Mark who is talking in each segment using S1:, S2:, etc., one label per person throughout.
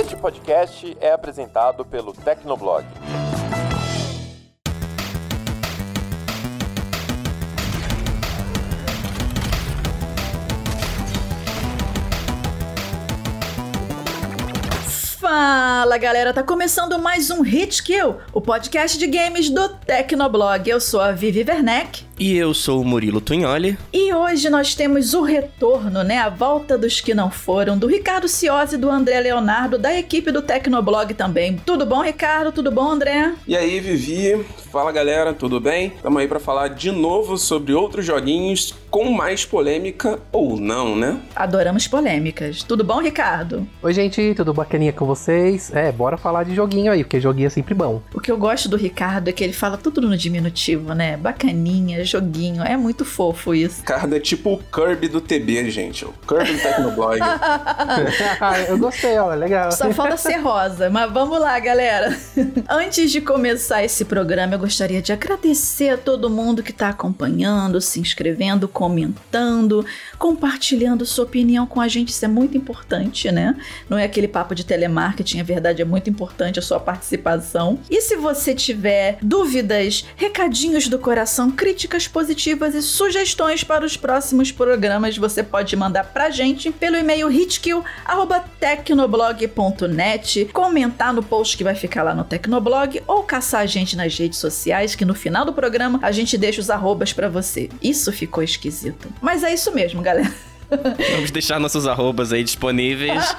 S1: Este podcast é apresentado pelo Tecnoblog.
S2: Fala galera, tá começando mais um Hit Kill, o podcast de games do Tecnoblog. Eu sou a Vivi Werneck.
S3: E eu sou o Murilo Tunholi.
S2: E hoje nós temos o retorno, né? A volta dos que não foram, do Ricardo Ciosi e do André Leonardo, da equipe do Tecnoblog também. Tudo bom, Ricardo? Tudo bom, André?
S4: E aí, Vivi? Fala galera, tudo bem? Estamos aí para falar de novo sobre outros joguinhos com mais polêmica ou não, né?
S2: Adoramos polêmicas. Tudo bom, Ricardo?
S5: Oi, gente, tudo bacaninha com vocês? É, bora falar de joguinho aí, porque joguinho é sempre bom.
S2: O que eu gosto do Ricardo é que ele fala tudo no diminutivo, né? Bacaninha, joguinho. É muito fofo isso.
S4: Ricardo é tipo o Kirby do TB, gente. O Kirby do Tecnoblog.
S5: eu gostei, ó, legal.
S2: Só falta ser rosa, mas vamos lá, galera. Antes de começar esse programa, eu gostaria de agradecer a todo mundo que está acompanhando, se inscrevendo, comentando, compartilhando sua opinião com a gente. Isso é muito importante, né? Não é aquele papo de telemarketing, é verdade, é muito importante a sua participação. E se você tiver dúvidas, recadinhos do coração, críticas positivas e sugestões para os próximos programas, você pode mandar pra gente pelo e-mail hitkill@tecnoblog.net, comentar no post que vai ficar lá no Tecnoblog ou caçar a gente nas redes sociais que no final do programa a gente deixa os arrobas para você. Isso ficou esquisito. Mas é isso mesmo, galera.
S3: Vamos deixar nossos arrobas aí disponíveis.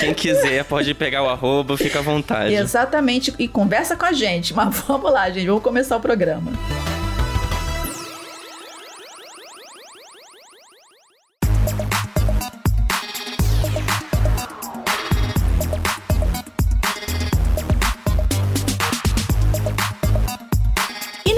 S3: Quem quiser pode pegar o arroba, fica à vontade.
S2: Exatamente, e conversa com a gente. Mas vamos lá, gente, vamos começar o programa.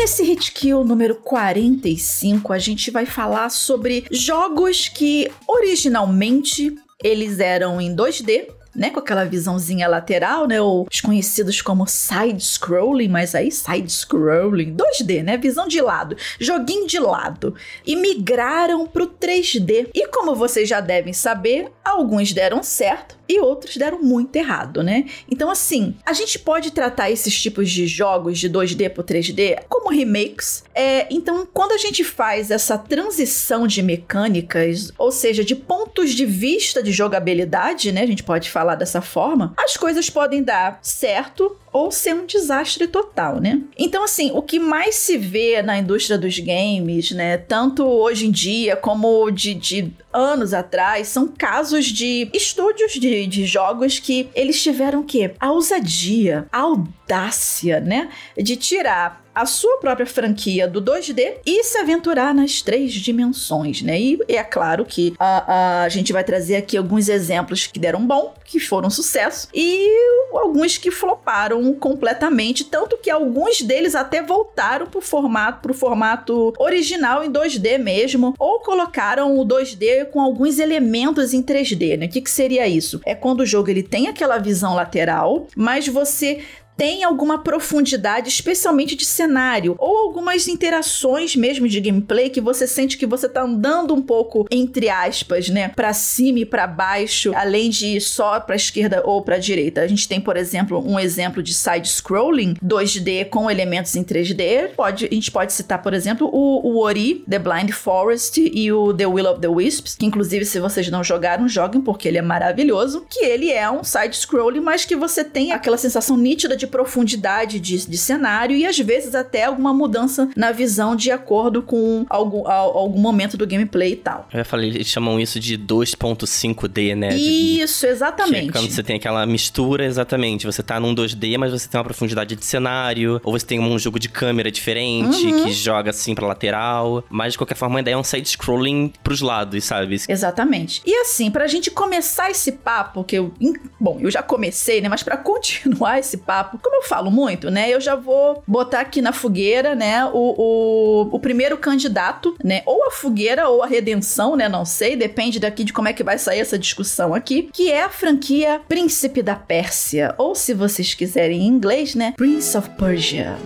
S2: Nesse Hit Kill número 45, a gente vai falar sobre jogos que originalmente eles eram em 2D, né, com aquela visãozinha lateral, né, ou os conhecidos como side scrolling, mas aí side scrolling, 2D, né, visão de lado, joguinho de lado, e migraram pro 3D. E como vocês já devem saber, alguns deram certo e outros deram muito errado, né? Então, assim, a gente pode tratar esses tipos de jogos de 2D pro 3D como remakes. É, então, quando a gente faz essa transição de mecânicas, ou seja, de pontos de vista de jogabilidade, né? A gente pode falar dessa forma, as coisas podem dar certo ou ser um desastre total, né? Então, assim, o que mais se vê na indústria dos games, né, tanto hoje em dia como de, de anos atrás, são casos de estúdios de, de jogos que eles tiveram que a ousadia, a audácia, né, de tirar a sua própria franquia do 2D e se aventurar nas três dimensões, né? E é claro que a, a gente vai trazer aqui alguns exemplos que deram bom, que foram sucesso, e alguns que floparam completamente, tanto que alguns deles até voltaram pro formato, pro formato original em 2D mesmo, ou colocaram o 2D com alguns elementos em 3D, né? O que, que seria isso? É quando o jogo ele tem aquela visão lateral, mas você tem alguma profundidade, especialmente de cenário, ou algumas interações mesmo de gameplay que você sente que você tá andando um pouco entre aspas, né, para cima e para baixo, além de só para esquerda ou para direita. A gente tem, por exemplo, um exemplo de side scrolling 2D com elementos em 3D. Pode, a gente pode citar, por exemplo, o, o Ori, The Blind Forest e o The Will of the Wisps, que inclusive se vocês não jogaram, joguem porque ele é maravilhoso, que ele é um side scrolling, mas que você tem aquela sensação nítida de de profundidade de, de cenário e às vezes até alguma mudança na visão de acordo com algum, algum momento do gameplay e tal.
S3: Eu falei, eles chamam isso de 2.5D, né?
S2: Isso, exatamente.
S3: Que é quando você tem aquela mistura, exatamente. Você tá num 2D, mas você tem uma profundidade de cenário, ou você tem um jogo de câmera diferente uhum. que joga assim pra lateral. Mas de qualquer forma, a ideia é um side-scrolling pros lados, sabe?
S2: Exatamente. E assim, pra gente começar esse papo, que eu. Bom, eu já comecei, né? Mas para continuar esse papo, como eu falo muito, né? Eu já vou botar aqui na fogueira, né? O, o, o primeiro candidato, né? Ou a fogueira ou a redenção, né? Não sei, depende daqui de como é que vai sair essa discussão aqui, que é a franquia Príncipe da Pérsia, ou se vocês quiserem em inglês, né? Prince of Persia.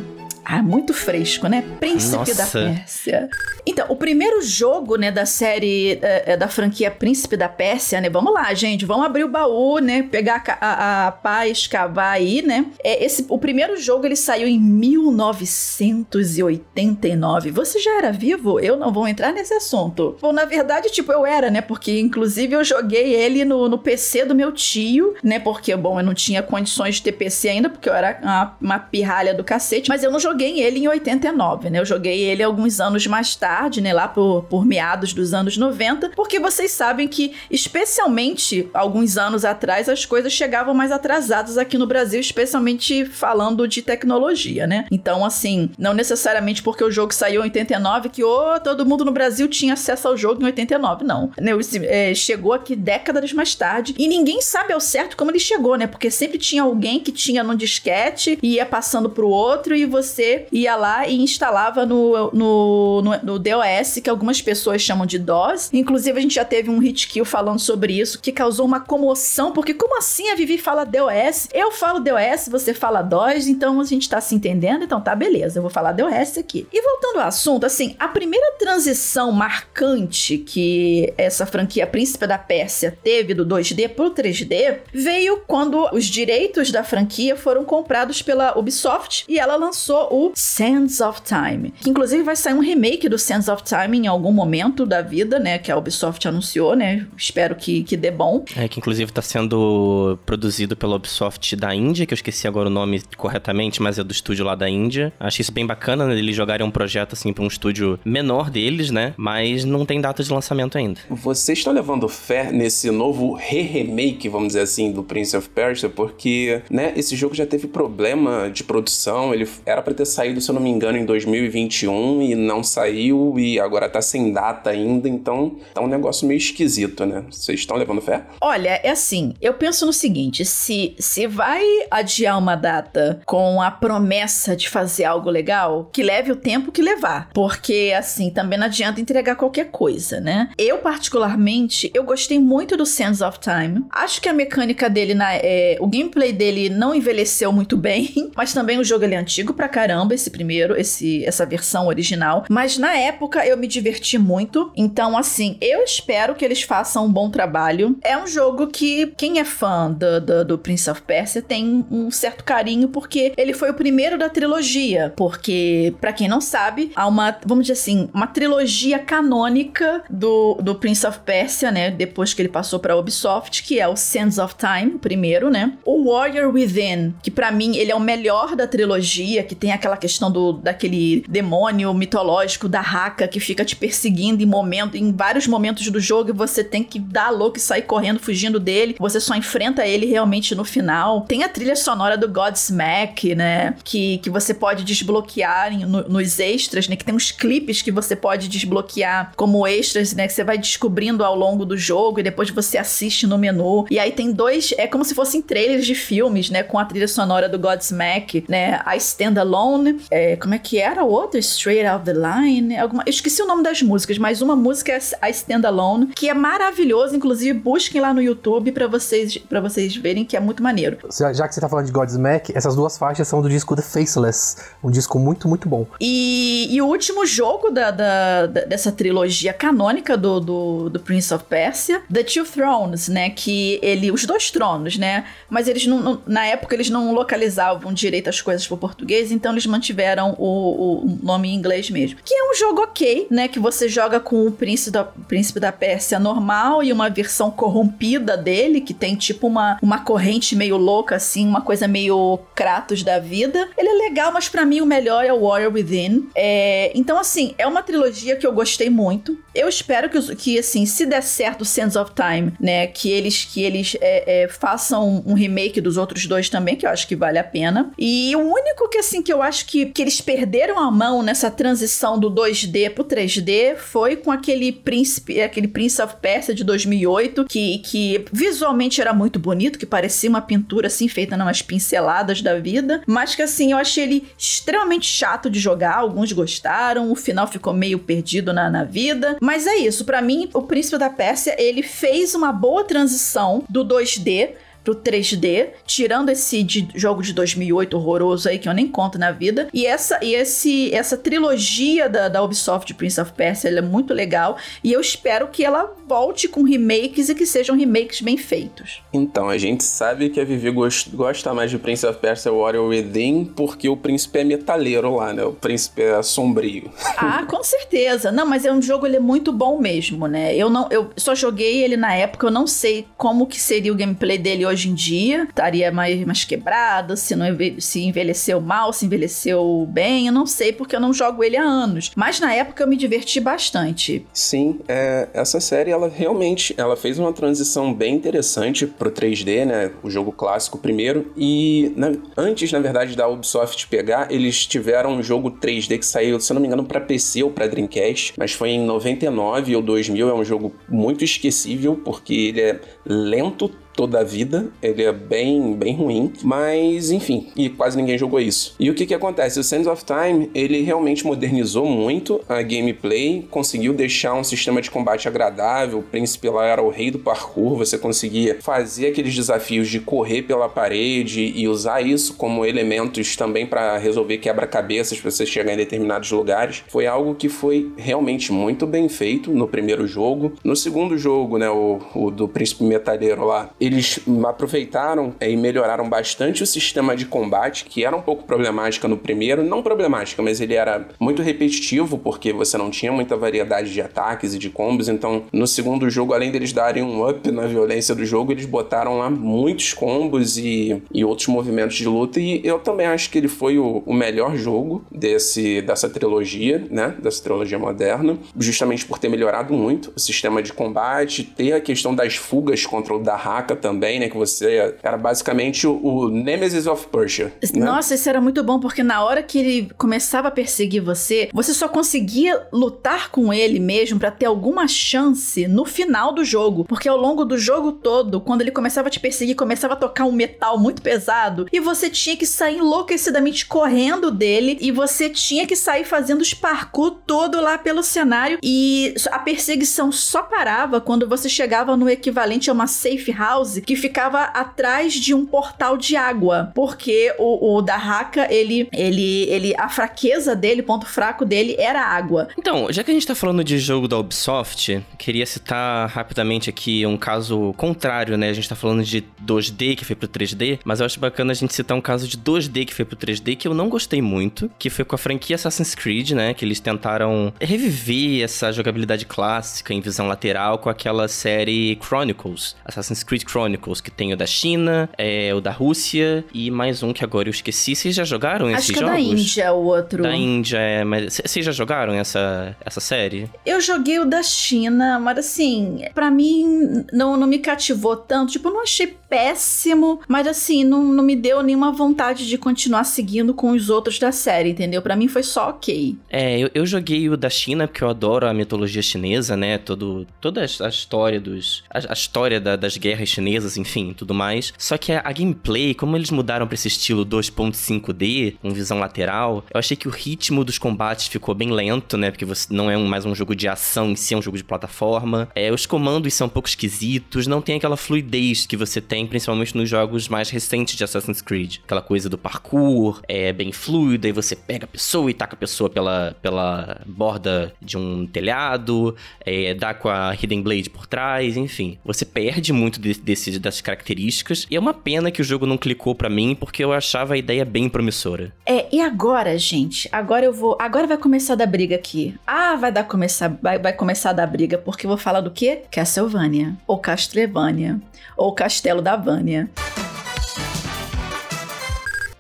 S2: Ah, muito fresco, né? Príncipe
S3: Nossa.
S2: da Pérsia. Então, o primeiro jogo, né, da série, é, é, da franquia Príncipe da Pérsia, né? Vamos lá, gente, vamos abrir o baú, né? Pegar a, a, a pá, escavar aí, né? É, esse, o primeiro jogo, ele saiu em 1989. Você já era vivo? Eu não vou entrar nesse assunto. Bom, na verdade, tipo, eu era, né? Porque, inclusive, eu joguei ele no, no PC do meu tio, né? Porque, bom, eu não tinha condições de ter PC ainda, porque eu era uma, uma pirralha do cacete. Mas eu não joguei ele em 89, né? Eu joguei ele alguns anos mais tarde, né? Lá por, por meados dos anos 90. Porque vocês sabem que, especialmente alguns anos atrás, as coisas chegavam mais atrasadas aqui no Brasil, especialmente falando de tecnologia, né? Então, assim, não necessariamente porque o jogo saiu em 89 que oh, todo mundo no Brasil tinha acesso ao jogo em 89, não. Né, é, chegou aqui décadas mais tarde e ninguém sabe ao certo como ele chegou, né? Porque sempre tinha alguém que tinha num disquete e ia passando pro outro e você ia lá e instalava no, no, no, no DOS, que algumas pessoas chamam de DOS. Inclusive, a gente já teve um hit kill falando sobre isso, que causou uma comoção, porque como assim a Vivi fala DOS? Eu falo DOS, você fala DOS, então a gente tá se entendendo, então tá, beleza, eu vou falar DOS aqui. E voltando ao assunto, assim, a primeira transição marcante que essa franquia Príncipe da Pérsia teve do 2D pro 3D veio quando os direitos da franquia foram comprados pela Ubisoft e ela lançou o Sands of Time, que inclusive vai sair um remake do Sands of Time em algum momento da vida, né, que a Ubisoft anunciou, né? Espero que, que dê bom.
S3: É, que inclusive tá sendo produzido pela Ubisoft da Índia, que eu esqueci agora o nome corretamente, mas é do estúdio lá da Índia. Acho isso bem bacana, né, eles jogarem um projeto assim pra um estúdio menor deles, né? Mas não tem data de lançamento ainda.
S4: Vocês estão levando fé nesse novo re-remake, vamos dizer assim, do Prince of Persia, porque, né, esse jogo já teve problema de produção, ele era pra ter saído, se eu não me engano, em 2021 e não saiu e agora tá sem data ainda, então tá um negócio meio esquisito, né? Vocês estão levando fé?
S2: Olha, é assim, eu penso no seguinte, se, se vai adiar uma data com a promessa de fazer algo legal, que leve o tempo que levar. Porque, assim, também não adianta entregar qualquer coisa, né? Eu, particularmente, eu gostei muito do Sands of Time. Acho que a mecânica dele, na, é, o gameplay dele não envelheceu muito bem, mas também o jogo ele é antigo pra caramba, esse primeiro, esse, essa versão original. Mas na época eu me diverti muito, então, assim, eu espero que eles façam um bom trabalho. É um jogo que quem é fã do, do, do Prince of Persia tem um certo carinho, porque ele foi o primeiro da trilogia. Porque, pra quem não sabe, há uma, vamos dizer assim, uma trilogia canônica do, do Prince of Persia, né? Depois que ele passou pra Ubisoft, que é o Sands of Time, primeiro, né? O Warrior Within, que pra mim ele é o melhor da trilogia, que tem aquela questão do daquele demônio mitológico da Haka que fica te perseguindo em momento, em vários momentos do jogo e você tem que dar louco e sair correndo, fugindo dele. Você só enfrenta ele realmente no final. Tem a trilha sonora do Godsmack, né? Que, que você pode desbloquear em- no- nos extras, né? Que tem uns clipes que você pode desbloquear como extras, né? Que você vai descobrindo ao longo do jogo e depois você assiste no menu. E aí tem dois, é como se fossem trailers de filmes, né? Com a trilha sonora do Godsmack, né? I Stand Alone. É, como é que era o outro? Straight Out the Line. Alguma, eu esqueci o nome das músicas, mas uma música é I Stand Alone, que é maravilhoso. Inclusive, busquem lá no YouTube pra vocês, pra vocês verem que é muito maneiro.
S5: Já, já que você tá falando de Godsmack, essas duas faixas são do disco The Faceless. Um disco muito, muito bom.
S2: E, e o último jogo da, da- da- dessa trilogia canônica do, do, do Prince of Persia, The Two Thrones, né? Que ele. Os dois tronos, né? Mas eles não, não- Na época eles não localizavam direito as coisas pro português, então eles mantiveram o, o nome em inglês mesmo. Que é um jogo ok, né? Que você joga com o príncipe da, príncipe da Pérsia normal e uma versão corrompida dele, que tem tipo uma, uma corrente meio louca, assim, uma coisa meio Kratos da vida. Ele é legal, mas pra mim o melhor é o Warrior Within. É, então, assim, é uma trilogia que eu gostei muito. Eu espero que, que assim, se der certo o Sands of Time, né, que eles, que eles é, é, façam um remake dos outros dois também, que eu acho que vale a pena. E o único que, assim, que eu acho que, que eles perderam a mão nessa transição do 2D pro 3D foi com aquele príncipe, aquele Prince of Persia de 2008, que, que visualmente era muito bonito, que parecia uma pintura, assim, feita numas pinceladas da vida, mas que, assim, eu achei ele extremamente chato de jogar, alguns gostaram, o final ficou meio perdido na, na vida, mas é isso, pra mim, o Príncipe da Pérsia, ele fez uma boa transição do 2D pro 3D, tirando esse de jogo de 2008 horroroso aí que eu nem conto na vida. E essa e esse essa trilogia da, da Ubisoft de Prince of Persia, é muito legal e eu espero que ela volte com remakes e que sejam remakes bem feitos.
S4: Então, a gente sabe que a Vivi gosta mais de Prince of Persia Warrior Within porque o príncipe é metaleiro lá, né? O príncipe é sombrio.
S2: Ah, com certeza. Não, mas é um jogo ele é muito bom mesmo, né? Eu não eu só joguei ele na época, eu não sei como que seria o gameplay dele hoje em dia. Estaria mais, mais quebrado, se não se envelheceu mal, se envelheceu bem, eu não sei porque eu não jogo ele há anos. Mas na época eu me diverti bastante.
S4: Sim, é, essa série ela realmente ela fez uma transição bem interessante pro 3D, né? O jogo clássico primeiro e na, antes, na verdade, da Ubisoft pegar, eles tiveram um jogo 3D que saiu, se não me engano, para PC ou para Dreamcast, mas foi em 99 ou 2000, é um jogo muito esquecível porque ele é lento toda a vida. Ele é bem, bem ruim, mas enfim, e quase ninguém jogou isso. E o que que acontece? O Sands of Time, ele realmente modernizou muito a gameplay, conseguiu deixar um sistema de combate agradável. O príncipe lá era o rei do parkour, você conseguia fazer aqueles desafios de correr pela parede e usar isso como elementos também para resolver quebra-cabeças para você chegar em determinados lugares. Foi algo que foi realmente muito bem feito no primeiro jogo. No segundo jogo, né, o, o do príncipe metalheiro lá, eles aproveitaram e melhoraram bastante o sistema de combate, que era um pouco problemática no primeiro. Não problemática, mas ele era muito repetitivo, porque você não tinha muita variedade de ataques e de combos. Então, no segundo jogo, além deles darem um up na violência do jogo, eles botaram lá muitos combos e, e outros movimentos de luta. E eu também acho que ele foi o, o melhor jogo desse, dessa trilogia, né? Dessa trilogia moderna, justamente por ter melhorado muito o sistema de combate, ter a questão das fugas contra o Dahaka também, né? Que você era basicamente o, o Nemesis of Persia. Né?
S2: Nossa, isso era muito bom, porque na hora que ele começava a perseguir você, você só conseguia lutar com ele mesmo para ter alguma chance no final do jogo. Porque ao longo do jogo todo, quando ele começava a te perseguir, começava a tocar um metal muito pesado, e você tinha que sair enlouquecidamente correndo dele, e você tinha que sair fazendo os parkour todo lá pelo cenário, e a perseguição só parava quando você chegava no equivalente a uma safe house que ficava atrás de um portal de água, porque o, o Dahaka, ele, ele, ele, a fraqueza dele, ponto fraco dele era água.
S3: Então, já que a gente tá falando de jogo da Ubisoft, queria citar rapidamente aqui um caso contrário, né? A gente tá falando de 2D que foi pro 3D, mas eu acho bacana a gente citar um caso de 2D que foi pro 3D que eu não gostei muito, que foi com a franquia Assassin's Creed, né? Que eles tentaram reviver essa jogabilidade clássica em visão lateral com aquela série Chronicles, Assassin's Creed Chronicles que tem o da China, é, o da Rússia e mais um que agora eu esqueci. Vocês já jogaram
S2: Acho
S3: esses
S2: que
S3: jogos?
S2: é da Índia, o outro.
S3: Da Índia, é. Mas vocês já jogaram essa, essa série?
S2: Eu joguei o da China, mas assim, para mim não, não me cativou tanto. Tipo, eu não achei péssimo, mas assim, não, não me deu nenhuma vontade de continuar seguindo com os outros da série, entendeu? Para mim foi só ok.
S3: É, eu, eu joguei o da China porque eu adoro a mitologia chinesa, né? Todo, toda a história dos. A, a história da, das guerras chinesas chinesas, enfim, tudo mais. Só que a, gameplay, como eles mudaram para esse estilo 2.5D, com visão lateral, eu achei que o ritmo dos combates ficou bem lento, né? Porque você não é um, mais um jogo de ação em si, é um jogo de plataforma. É, os comandos são um pouco esquisitos, não tem aquela fluidez que você tem, principalmente nos jogos mais recentes de Assassin's Creed. Aquela coisa do parkour, é bem fluida, e você pega a pessoa e taca a pessoa pela, pela borda de um telhado, é, dá com a Hidden Blade por trás, enfim. Você perde muito de, desse, dessas características. E é uma pena que o jogo não clicou para mim, porque eu achava a ideia bem promissora.
S2: É, e agora, gente? Agora eu vou. Agora vai começar a dar briga aqui. Ah, vai dar começar. Vai, vai começar a dar briga, porque eu vou falar do quê? Castlevania. Ou Castlevania. Ou Castelo da Vânia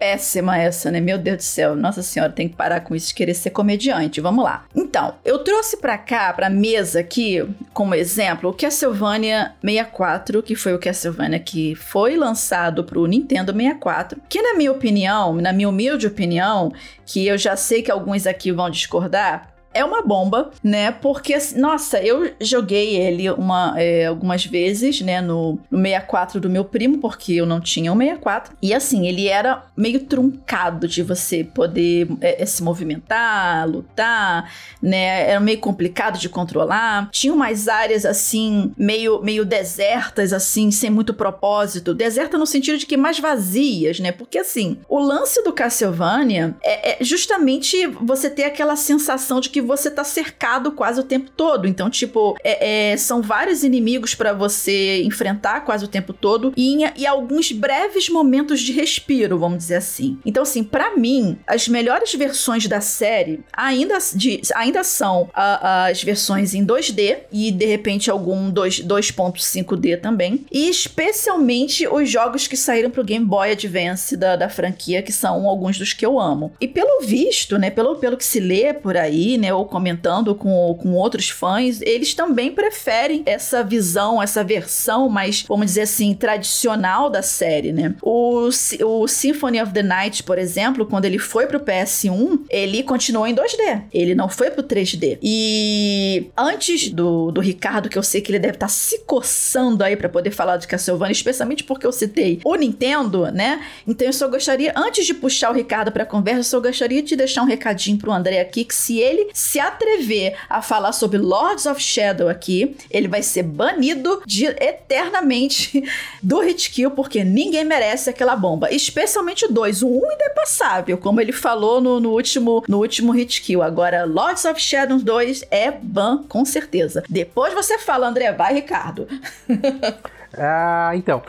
S2: péssima essa, né? Meu Deus do céu. Nossa senhora, tem que parar com isso de querer ser comediante. Vamos lá. Então, eu trouxe pra cá, pra mesa aqui, como exemplo, o Castlevania 64, que foi o Castlevania que foi lançado pro Nintendo 64, que na minha opinião, na minha humilde opinião, que eu já sei que alguns aqui vão discordar, é uma bomba, né? Porque, assim, nossa, eu joguei ele uma, é, algumas vezes, né? No, no 64 do meu primo, porque eu não tinha o um 64. E assim, ele era meio truncado de você poder é, é, se movimentar, lutar, né? Era meio complicado de controlar. Tinha umas áreas assim, meio, meio desertas, assim, sem muito propósito. Deserta no sentido de que mais vazias, né? Porque assim, o lance do Castlevania é, é justamente você ter aquela sensação de que você tá cercado quase o tempo todo. Então, tipo, é, é, são vários inimigos para você enfrentar quase o tempo todo e, e alguns breves momentos de respiro, vamos dizer assim. Então, assim, para mim, as melhores versões da série ainda, de, ainda são as versões em 2D e de repente algum 2.5D também. E especialmente os jogos que saíram pro Game Boy Advance da, da franquia, que são alguns dos que eu amo. E pelo visto, né, pelo, pelo que se lê por aí, né, ou comentando com, com outros fãs, eles também preferem essa visão, essa versão mais, vamos dizer assim, tradicional da série, né? O, o Symphony of the Night, por exemplo, quando ele foi pro PS1, ele continuou em 2D. Ele não foi pro 3D. E antes do, do Ricardo, que eu sei que ele deve estar tá se coçando aí para poder falar de Castlevania, especialmente porque eu citei o Nintendo, né? Então eu só gostaria, antes de puxar o Ricardo pra conversa, eu só gostaria de deixar um recadinho pro André aqui, que se ele se atrever a falar sobre Lords of Shadow aqui, ele vai ser banido de, eternamente do hit kill, porque ninguém merece aquela bomba. Especialmente o 2. O 1 um ainda é passável, como ele falou no, no, último, no último hit kill. Agora, Lords of Shadow 2 é ban, com certeza. Depois você fala, André. Vai, Ricardo.
S5: Ah, então.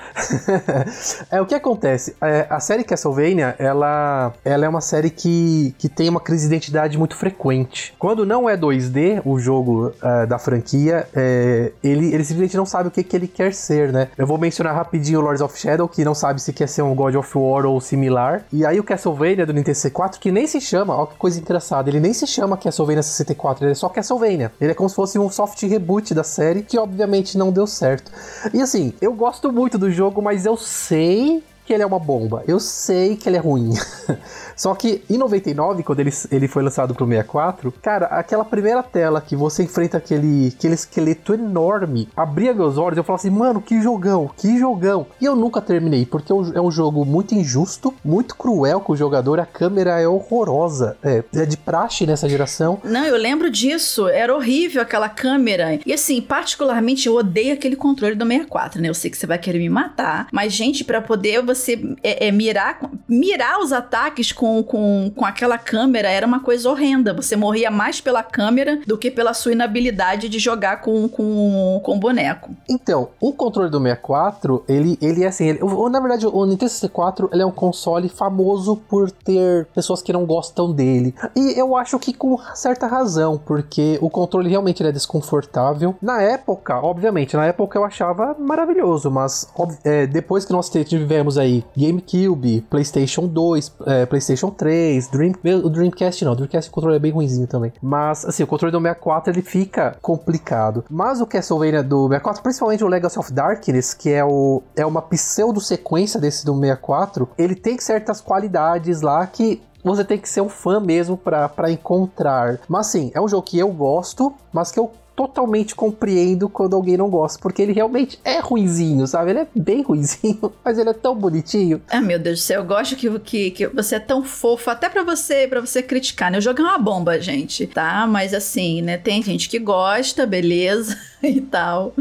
S5: é o que acontece. É, a série Castlevania, ela, ela é uma série que, que tem uma crise de identidade muito frequente. Quando não é 2D, o jogo uh, da franquia, é, ele, ele simplesmente não sabe o que, que ele quer ser, né? Eu vou mencionar rapidinho o Lords of Shadow, que não sabe se quer ser um God of War ou similar. E aí o Castlevania do Nintendo 64, que nem se chama, ó que coisa engraçada, ele nem se chama Castlevania 64, ele é só Castlevania. Ele é como se fosse um soft reboot da série, que obviamente não deu certo. E assim, eu gosto muito do jogo, mas eu sei que ele é uma bomba. Eu sei que ele é ruim. Só que em 99, quando ele, ele foi lançado pro 64, cara, aquela primeira tela que você enfrenta aquele, aquele esqueleto enorme, abria meus olhos, eu falava assim, mano, que jogão, que jogão. E eu nunca terminei, porque é um jogo muito injusto, muito cruel com o jogador, a câmera é horrorosa. É, é de praxe nessa geração.
S2: Não, eu lembro disso, era horrível aquela câmera. E assim, particularmente eu odeio aquele controle do 64, né? Eu sei que você vai querer me matar, mas gente, para poder você é, é, mirar, mirar os ataques com com, com, aquela câmera era uma coisa horrenda. Você morria mais pela câmera do que pela sua inabilidade de jogar com, com, com boneco.
S5: Então, o controle do 64, ele, ele é assim. Ele, na verdade, o Nintendo 64 ele é um console famoso por ter pessoas que não gostam dele. E eu acho que com certa razão, porque o controle realmente é desconfortável. Na época, obviamente, na época eu achava maravilhoso, mas é, depois que nós tivemos aí GameCube, PlayStation 2, é, PlayStation PlayStation 3, Dream, o Dreamcast não, o Dreamcast o controle é bem ruimzinho também. Mas, assim, o controle do 64 ele fica complicado. Mas o Castlevania do 64, principalmente o Legacy of Darkness, que é, o, é uma pseudo-sequência desse do 64, ele tem certas qualidades lá que você tem que ser um fã mesmo para encontrar. Mas sim, é um jogo que eu gosto, mas que eu totalmente compreendo quando alguém não gosta, porque ele realmente é ruinzinho, sabe? Ele é bem ruinzinho, mas ele é tão bonitinho.
S2: Ah, meu Deus do céu, eu gosto que, que, que você é tão fofo, até para você para você criticar, né? O jogo é uma bomba, gente, tá? Mas assim, né? Tem gente que gosta, beleza. e tal.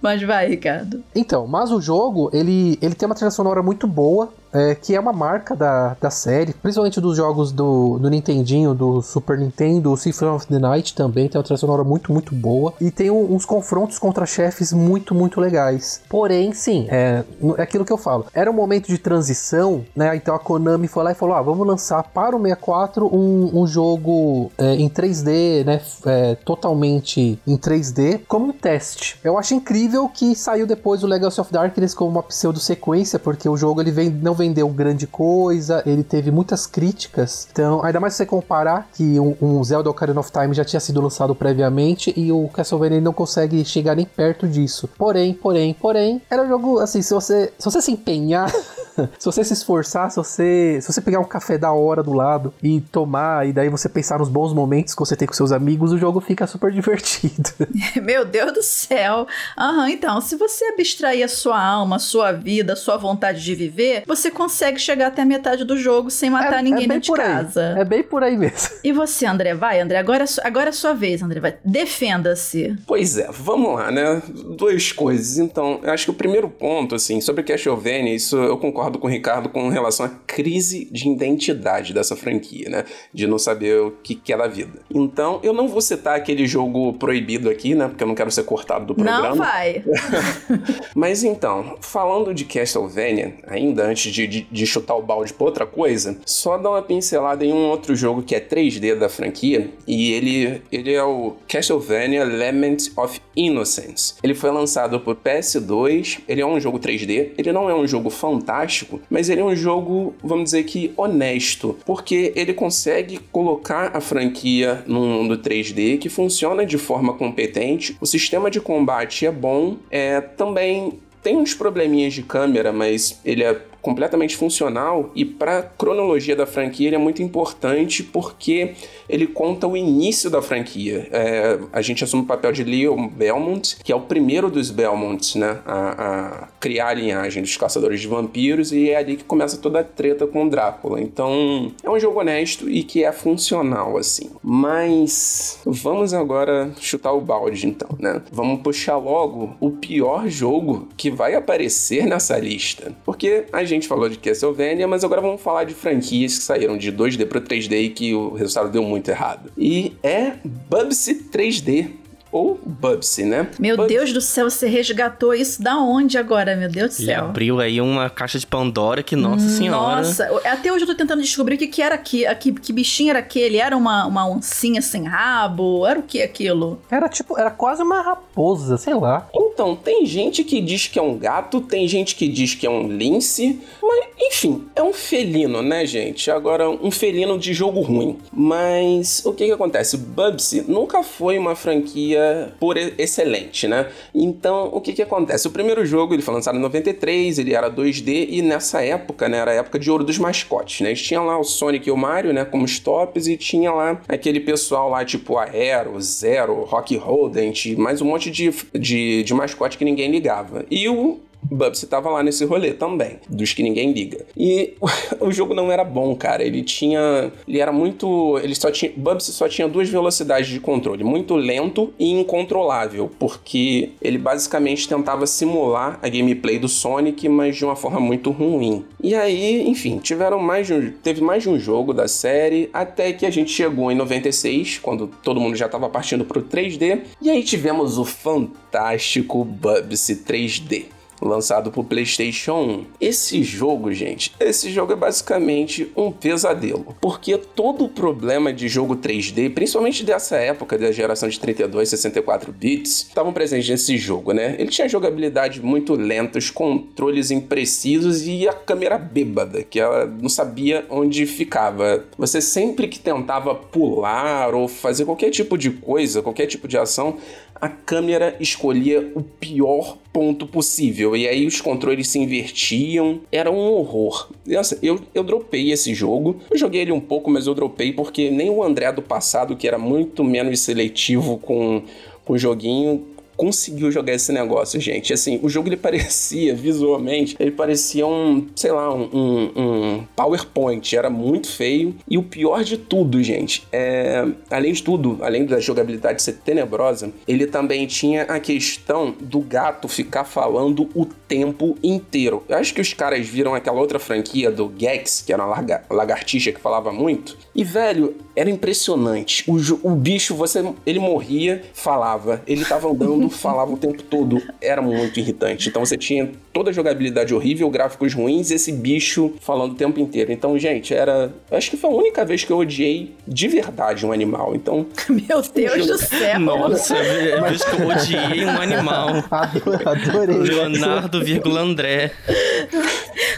S2: Mas vai, Ricardo.
S5: Então, mas o jogo, ele, ele tem uma trilha sonora muito boa, é, que é uma marca da, da série, principalmente dos jogos do, do Nintendinho, do Super Nintendo, o Symphony of the Night também tem uma trilha sonora muito, muito boa. E tem um, uns confrontos contra chefes muito, muito legais. Porém, sim, é, é aquilo que eu falo. Era um momento de transição, né? Então a Konami foi lá e falou: ah, vamos lançar para o 64 um, um jogo é, em 3D, né? É, totalmente em 3D, como um teste. Eu acho incrível que saiu depois o Legacy of Darkness como uma pseudo-sequência, porque o jogo ele vem, não vendeu grande coisa, ele teve muitas críticas. Então, ainda mais se você comparar que um, Zelda Ocarina of Time já tinha sido lançado previamente e o Castlevania não consegue chegar nem perto disso. Porém, porém, porém, era um jogo assim, se você se, você se empenhar se você se esforçar, se você, se você pegar um café da hora do lado e tomar, e daí você pensar nos bons momentos que você tem com seus amigos, o jogo fica super divertido.
S2: Meu Deus do céu. Aham, uhum, então, se você abstrair a sua alma, a sua vida, a sua vontade de viver, você consegue chegar até a metade do jogo sem matar
S5: é,
S2: ninguém
S5: é
S2: dentro de casa.
S5: Aí. É bem por aí mesmo.
S2: E você, André? Vai, André, agora, agora é a sua vez, André. Vai. Defenda-se.
S4: Pois é, vamos lá, né? Duas coisas. Então, eu acho que o primeiro ponto, assim, sobre Castlevania, isso eu concordo com o Ricardo com relação à crise de identidade dessa franquia, né? De não saber o que, que é da vida. Então, eu não vou citar aquele jogo proibido aqui, né? Porque eu não quero ser cortado do programa.
S2: Não vai.
S4: Mas então, falando de Castlevania, ainda antes de, de, de chutar o balde pra outra coisa, só dar uma pincelada em um outro jogo que é 3D da franquia, e ele, ele é o Castlevania Lament of Innocence. Ele foi lançado por PS2, ele é um jogo 3D, ele não é um jogo fantástico, mas ele é um jogo, vamos dizer que honesto, porque ele consegue colocar a franquia num mundo 3D que funciona de forma competente, o sistema de combate é bom, é também tem uns probleminhas de câmera, mas ele é completamente funcional e para cronologia da franquia ele é muito importante porque ele conta o início da franquia. É, a gente assume o papel de Leon Belmont, que é o primeiro dos Belmonts, né, a, a, criar a linhagem dos caçadores de vampiros e é ali que começa toda a treta com o Drácula. Então é um jogo honesto e que é funcional assim. Mas vamos agora chutar o balde então, né? Vamos puxar logo o pior jogo que vai aparecer nessa lista, porque a gente falou de Castlevania, mas agora vamos falar de franquias que saíram de 2D para 3D e que o resultado deu muito errado. E é Bubsy 3D ou Bubsy, né?
S2: Meu
S4: Bubsy.
S2: Deus do céu, você resgatou isso da onde agora, meu Deus do
S3: Ele
S2: céu?
S3: abriu aí uma caixa de Pandora que, nossa senhora.
S2: Nossa, até hoje eu tô tentando descobrir o que, que era aqui, que, que bichinho era aquele. Era uma, uma oncinha sem rabo? Era o que aquilo?
S5: Era tipo, era quase uma raposa, sei lá.
S4: Então, tem gente que diz que é um gato, tem gente que diz que é um lince, mas enfim, é um felino, né, gente? Agora, um felino de jogo ruim. Mas o que que acontece? Bubsy nunca foi uma franquia por excelente, né? Então, o que que acontece? O primeiro jogo, ele foi lançado em 93, ele era 2D e nessa época, né, era a época de ouro dos mascotes, né? Eles tinham lá o Sonic e o Mario, né, como os tops e tinha lá aquele pessoal lá, tipo Aero, Zero, Rock Rodent, mais um monte de, de, de mascote que ninguém ligava. E o Bubsy tava lá nesse rolê também, dos que ninguém liga. E o jogo não era bom, cara. Ele tinha. Ele era muito. Ele só tinha. Bubsy só tinha duas velocidades de controle: muito lento e incontrolável, porque ele basicamente tentava simular a gameplay do Sonic, mas de uma forma muito ruim. E aí, enfim, tiveram mais de um, teve mais de um jogo da série, até que a gente chegou em 96, quando todo mundo já estava partindo pro 3D, e aí tivemos o fantástico Bubsy 3D lançado pro PlayStation 1. Esse jogo, gente, esse jogo é basicamente um pesadelo, porque todo o problema de jogo 3D, principalmente dessa época da geração de 32, 64 bits, estavam presentes nesse jogo, né? Ele tinha jogabilidade muito lenta, os controles imprecisos e a câmera bêbada, que ela não sabia onde ficava. Você sempre que tentava pular ou fazer qualquer tipo de coisa, qualquer tipo de ação, a câmera escolhia o pior ponto possível. E aí os controles se invertiam. Era um horror. Nossa, eu, eu dropei esse jogo. Eu joguei ele um pouco, mas eu dropei porque nem o André do passado, que era muito menos seletivo com, com o joguinho, conseguiu jogar esse negócio, gente. Assim, o jogo ele parecia, visualmente, ele parecia um, sei lá, um, um, um PowerPoint. Era muito feio. E o pior de tudo, gente, é. Além de tudo, além da jogabilidade ser tenebrosa, ele também tinha a questão do gato ficar falando o tempo inteiro. Eu acho que os caras viram aquela outra franquia do Gex, que era uma lagartixa que falava muito. E, velho, era impressionante. O, o bicho, você, ele morria, falava. Ele tava andando, falava o tempo todo. Era muito irritante. Então você tinha toda a jogabilidade horrível, gráficos ruins e esse bicho falando o tempo inteiro. Então, gente, era. Acho que foi a única vez que eu odiei de verdade um animal. Então.
S2: Meu Deus do céu!
S3: Nossa, é vez que eu odiei um animal.
S5: Adorei.
S3: Leonardo, vírgula André.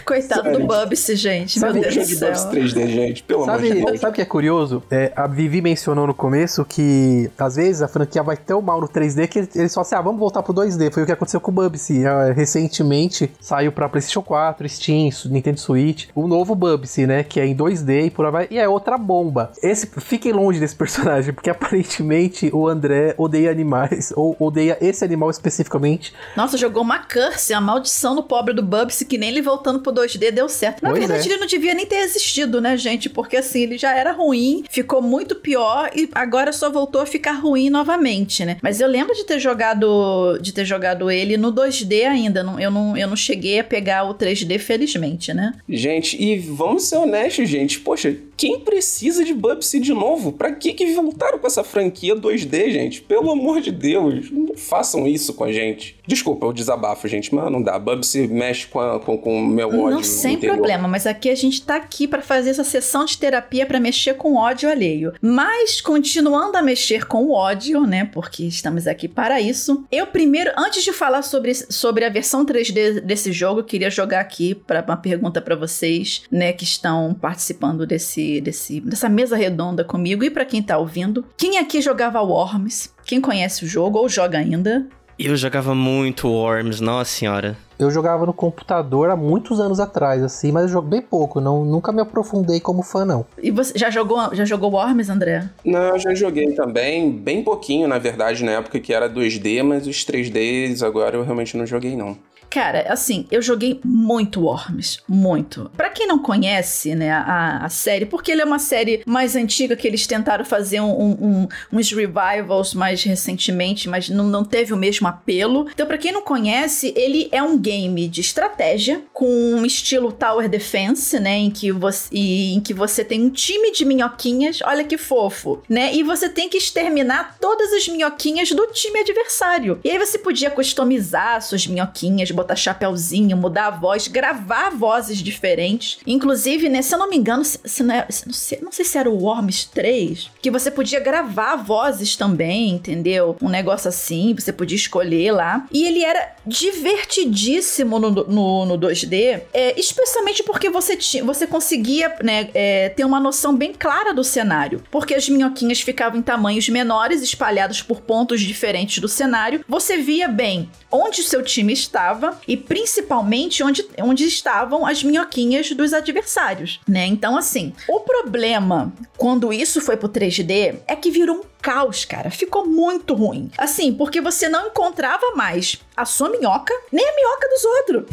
S2: Coitado
S4: Sério.
S2: do Bubsy, gente.
S4: Sabe
S2: Meu
S4: o
S2: Deus do céu.
S4: Bubsy 3D, gente? Pelo amor de
S5: Sabe,
S4: Deus.
S5: sabe o que é curioso? É, a Vivi mencionou no começo que às vezes a franquia vai tão mal no 3D que eles falam assim: ah, vamos voltar pro 2D. Foi o que aconteceu com o Bubsy. Ah, recentemente saiu pra PlayStation 4, Steam, Nintendo Switch, o novo Bubsy, né? Que é em 2D e por aí vai. E é outra bomba. Esse, fiquem longe desse personagem, porque aparentemente o André odeia animais, ou odeia esse animal especificamente.
S2: Nossa, jogou uma curse, a maldição no pobre do Bubsy, que nem ele voltando pro 2D deu certo. Na
S5: Pois
S2: verdade,
S5: é.
S2: ele não devia nem ter existido, né, gente? Porque assim, ele já era ruim, ficou muito pior e agora só voltou a ficar ruim novamente, né? Mas eu lembro de ter jogado de ter jogado ele no 2D ainda. Não- eu, não, eu não cheguei a pegar o 3D, felizmente, né?
S4: Gente, e vamos ser honestos, gente. Poxa, quem precisa de Bubsy de novo? Pra que que voltaram com essa franquia 2D, gente? Pelo amor de Deus, não façam isso com a gente. Desculpa o desabafo, gente, mas não dá. Bubsy mexe com, a- com, com o meu ódio
S2: Não sem
S4: interior.
S2: problema, mas aqui a gente tá aqui pra fazer essa sessão de terapia pra mexer com ódio alheio. Mas continuando a mexer com o ódio, né? Porque estamos aqui para isso. Eu primeiro, antes de falar sobre, sobre a versão 3D desse jogo, queria jogar aqui para uma pergunta pra vocês, né, que estão participando desse, desse dessa mesa redonda comigo e pra quem tá ouvindo. Quem aqui jogava Worms? Quem conhece o jogo ou joga ainda?
S3: Eu jogava muito Worms, nossa senhora.
S5: Eu jogava no computador há muitos anos atrás, assim, mas eu jogo bem pouco, não, nunca me aprofundei como fã, não.
S2: E você já jogou, já jogou Worms, André?
S4: Não, eu já joguei também, bem pouquinho, na verdade, na época que era 2D, mas os 3Ds agora eu realmente não joguei, não.
S2: Cara, assim, eu joguei muito Worms, muito. Pra quem não conhece, né, a, a série, porque ele é uma série mais antiga que eles tentaram fazer um- um- uns revivals mais recentemente, mas não, não teve o mesmo apelo. Então, pra quem não conhece, ele é um game de estratégia com um estilo Tower Defense, né, em que você, em que você tem um time de minhoquinhas, olha que fofo, né, e você tem que exterminar todas as minhoquinhas do time adversário. E aí você podia customizar suas minhoquinhas, botar chapéuzinho, mudar a voz, gravar vozes diferentes. Inclusive, né, se eu não me engano, se, se não, é- se- não sei, não sei se era o Worms 3, que você podia gravar vozes também, entendeu? Um negócio assim, você podia escolher lá. E ele era divertidíssimo no, no, no 2D, é, especialmente porque você, tinha, você conseguia né, é, ter uma noção bem clara do cenário. Porque as minhoquinhas ficavam em tamanhos menores, espalhados por pontos diferentes do cenário. Você via bem onde o seu time estava e principalmente onde, onde estavam as minhoquinhas dos adversários, né? Então, assim, o problema quando isso foi pro 3D é que virou um caos, cara. Ficou muito ruim. Assim, porque você não encontrava mais a sua minhoca, nem a minhoca dos outros.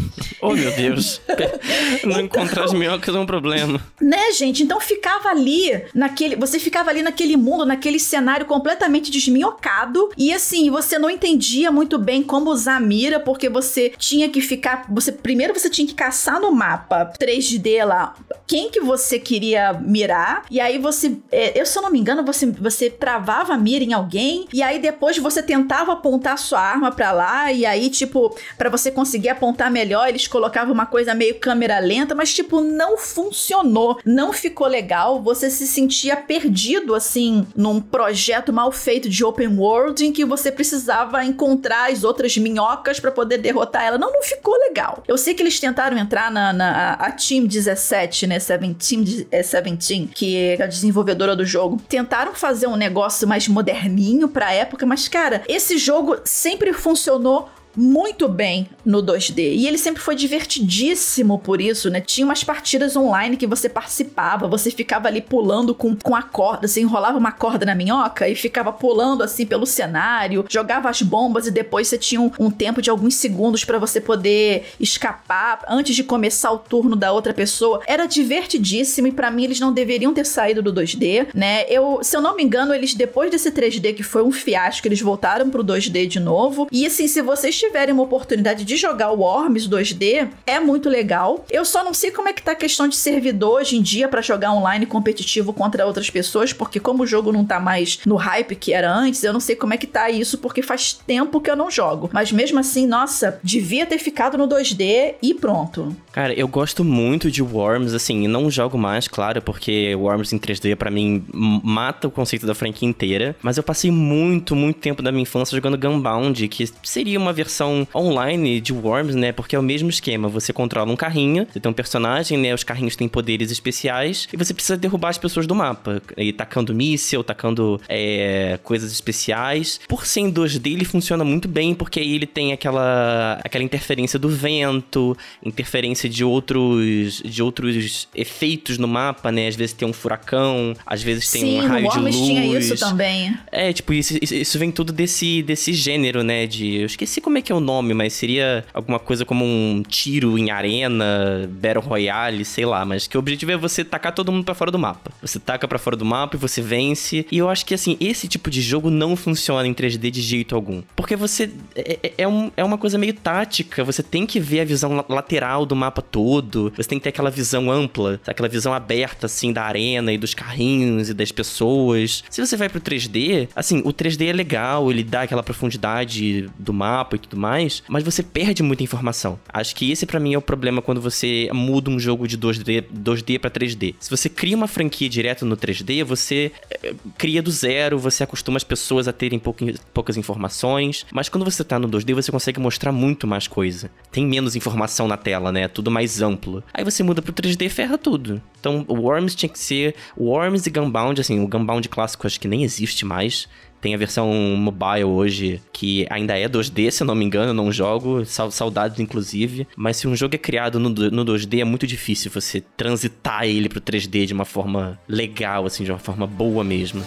S3: Oh, meu Deus. Não encontrar as minhocas é um problema.
S2: Né, gente? Então ficava ali naquele. Você ficava ali naquele mundo, naquele cenário completamente desminhocado. E assim, você não entendia muito bem como usar a mira, porque você tinha que ficar. Você Primeiro você tinha que caçar no mapa 3D lá quem que você queria mirar. E aí você. é, eu, se eu não me engano, você, você travava a mira em alguém. E aí depois você tentava apontar sua arma pra lá. E aí, tipo, pra você conseguir apontar melhor, eles colocavam uma coisa meio câmera lenta, mas, tipo, não funcionou. Não ficou legal. Você se sentia perdido, assim, num projeto mal feito de open world em que você precisava encontrar as outras minhocas pra poder derrotar ela. Não, não ficou legal. Eu sei que eles tentaram entrar na, na a Team 17, né? 17, é 17, que é a desenvolvedora do jogo. Tentaram fazer um negócio mais moderninho pra época, mas, cara, esse jogo sempre funcionou muito bem no 2D. E ele sempre foi divertidíssimo por isso, né? Tinha umas partidas online que você participava, você ficava ali pulando com, com a corda, você enrolava uma corda na minhoca e ficava pulando assim pelo cenário, jogava as bombas e depois você tinha um, um tempo de alguns segundos pra você poder escapar antes de começar o turno da outra pessoa. Era divertidíssimo e pra mim eles não deveriam ter saído do 2D, né? Eu, se eu não me engano, eles depois desse 3D que foi um fiasco, eles voltaram pro 2D de novo. E assim, se vocês tiverem uma oportunidade de jogar o Worms 2D, é muito legal. Eu só não sei como é que tá a questão de servidor hoje em dia pra jogar online competitivo contra outras pessoas, porque como o jogo não tá mais no hype que era antes, eu não sei como é que tá isso, porque faz tempo que eu não jogo. Mas mesmo assim, nossa, devia ter ficado no 2D e pronto.
S3: Cara, eu gosto muito de Worms, assim, não jogo mais, claro, porque Worms em 3D pra mim mata o conceito da franquia inteira. Mas eu passei muito, muito tempo da minha infância jogando Gunbound, que seria uma versão versão online de Worms, né? Porque é o mesmo esquema. Você controla um carrinho, você tem um personagem, né? Os carrinhos têm poderes especiais e você precisa derrubar as pessoas do mapa. E tacando míssil, tacando é, coisas especiais. Por ser em 2D, ele funciona muito bem, porque aí ele tem aquela, aquela interferência do vento, interferência de outros, de outros efeitos no mapa, né? Às vezes tem um furacão, às vezes tem
S2: Sim,
S3: um raio de
S2: Worms
S3: luz.
S2: tinha isso também.
S3: É, tipo, isso, isso, isso vem tudo desse, desse gênero, né? De. Eu esqueci como é que é o nome, mas seria alguma coisa como um tiro em arena, Battle Royale, sei lá. Mas que o objetivo é você tacar todo mundo pra fora do mapa. Você taca pra fora do mapa e você vence. E eu acho que, assim, esse tipo de jogo não funciona em 3D de jeito algum. Porque você. É, é- é um, é uma coisa meio tática. Você tem que ver a visão la- lateral do mapa todo. Você tem que ter aquela visão ampla, aquela visão aberta, assim, da arena e dos carrinhos e das pessoas. Se você vai pro 3D, assim, o 3D é legal, ele dá aquela profundidade do mapa e tudo mais, mas você perde muita informação. Acho que esse pra mim é o problema quando você muda um jogo de 2D, 2D para 3D. Se você cria uma franquia direto no 3D, você eh, cria do zero, você acostuma as pessoas a terem poucas informações, mas quando você tá no 2D, você consegue mostrar muito mais coisa. Tem menos informação na tela, né? É Tudo mais amplo. Aí você muda pro 3D e ferra tudo. Então, o Worms tinha que ser Worms e Gunbound, assim, o Gunbound clássico acho que nem existe mais. Tem a versão mobile hoje, que ainda é 2D, se eu não me engano, eu não jogo, sau- saudades inclusive. Mas se um jogo é criado no, no 2D, é muito difícil você transitar ele pro 3D de uma forma legal, assim, de uma forma boa mesmo.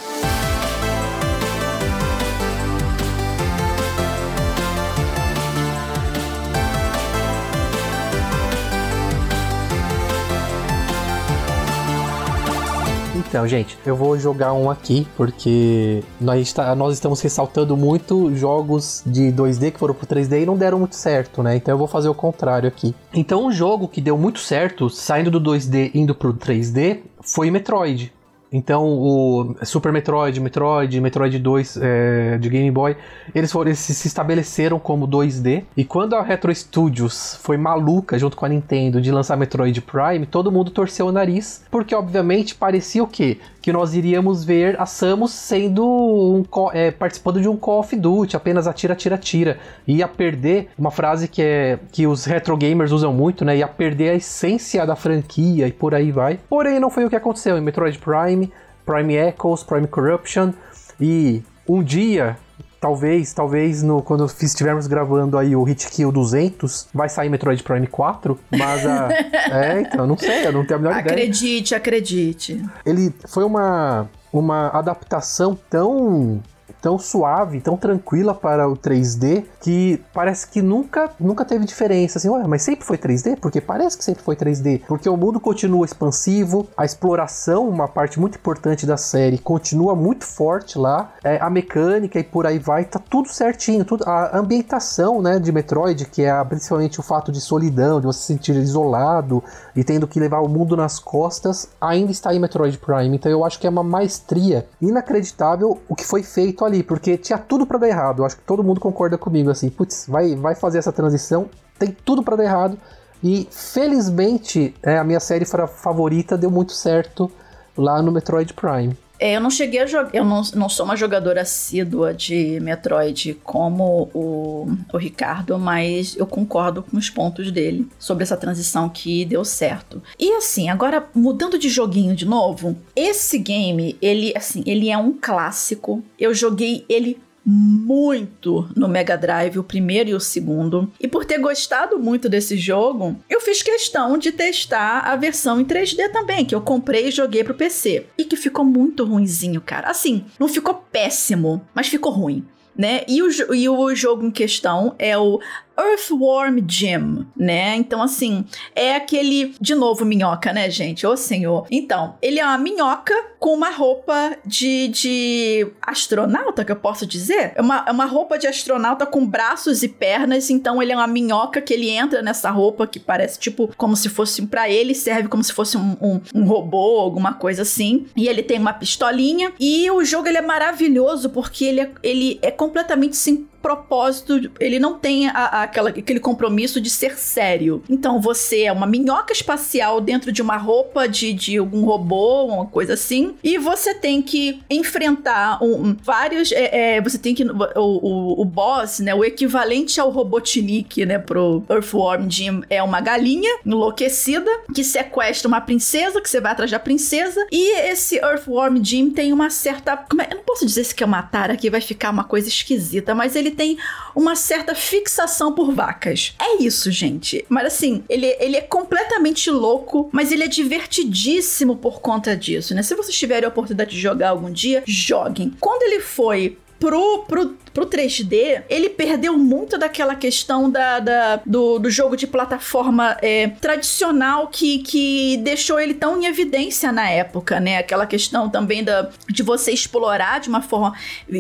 S5: Então, gente, eu vou jogar um aqui, porque nós, nós estamos ressaltando muito jogos de 2D que foram pro 3D e não deram muito certo, né? Então eu vou fazer o contrário aqui. Então, um jogo que deu muito certo, saindo do 2D indo pro 3D, foi Metroid. Então, o Super Metroid, Metroid, Metroid 2 é, de Game Boy, eles, foram, eles se estabeleceram como 2D. E quando a Retro Studios foi maluca, junto com a Nintendo, de lançar Metroid Prime, todo mundo torceu o nariz, porque obviamente parecia o quê? Que nós iríamos ver a Samus sendo um, é, participando de um Call of Duty, apenas atira, atira, atira. Ia perder uma frase que é que os retro gamers usam muito, né? Ia perder a essência da franquia e por aí vai. Porém, não foi o que aconteceu em Metroid Prime, Prime Echoes, Prime Corruption e um dia Talvez, talvez no, quando estivermos gravando aí o Hit Kill 200, vai sair Metroid Prime 4, mas a... é, então, não sei, eu não tenho a menor ideia
S2: Acredite, acredite.
S5: ele foi uma, uma adaptação tão tão suave, tão tranquila para o 3D que parece que nunca nunca teve diferença assim, ué, mas sempre foi 3D? Porque parece que sempre foi 3D, porque o mundo continua expansivo, a exploração, uma parte muito importante da série, continua muito forte lá, é, a mecânica e por aí vai, tá tudo certinho, tudo, a ambientação, né, de Metroid, que é a- principalmente o fato de solidão, de você se sentir isolado e tendo que levar o mundo nas costas, ainda está em Metroid Prime. Então eu acho que é uma maestria inacreditável o que foi feito ali, porque tinha tudo pra dar errado. Eu acho que todo mundo concorda comigo assim, putz, vai, vai fazer essa transição, tem tudo pra dar errado. E felizmente é, a minha série favorita deu muito certo lá no Metroid Prime.
S2: É, eu não cheguei a jogar. Eu não, não sou uma jogadora assídua de Metroid como o, o Ricardo, mas eu concordo com os pontos dele sobre essa transição que deu certo. E assim, agora mudando de joguinho de novo, esse game, ele assim, ele é um clássico. Eu joguei ele muito no Mega Drive, o primeiro e o segundo. E por ter gostado muito desse jogo, eu fiz questão de testar a versão em 3D também, que eu comprei e joguei pro PC. E que ficou muito ruinzinho, cara. Assim, não ficou péssimo, mas ficou ruim. Né? E, o, e o jogo em questão é o Earthworm Jim, né? Então, assim, é aquele. De novo, minhoca, né, gente? Ô senhor. Então, ele é uma minhoca com uma roupa de, de astronauta, que eu posso dizer? É uma, é uma roupa de astronauta com braços e pernas. Então, ele é uma minhoca que ele entra nessa roupa que parece tipo como se fosse. Pra ele, serve como se fosse um, um, um robô, alguma coisa assim. E ele tem uma pistolinha. E o jogo ele é maravilhoso porque ele é, ele é completamente sim propósito, ele não tem a, a, aquela, aquele compromisso de ser sério. Então você é uma minhoca espacial dentro de uma roupa de, de algum robô, uma coisa assim, e você tem que enfrentar um, vários. É, é, você tem que. O, o, o boss, né? O equivalente ao Robotnik, né? Pro Earthworm Jim é uma galinha enlouquecida que sequestra uma princesa, que você vai atrás da princesa, e esse Earthworm Jim tem uma certa. É, eu não posso dizer se quer matar aqui, vai ficar uma coisa esquisita, mas ele tem uma certa fixação por vacas. É isso, gente. Mas assim, ele, ele é completamente louco, mas ele é divertidíssimo por conta disso, né? Se vocês tiverem a oportunidade de jogar algum dia, joguem. Quando ele foi pro, pro pro 3D, ele perdeu muito daquela questão da, da do, do, jogo de plataforma é, tradicional que, que deixou ele tão em evidência na época, né? Aquela questão também da, de você explorar de uma forma.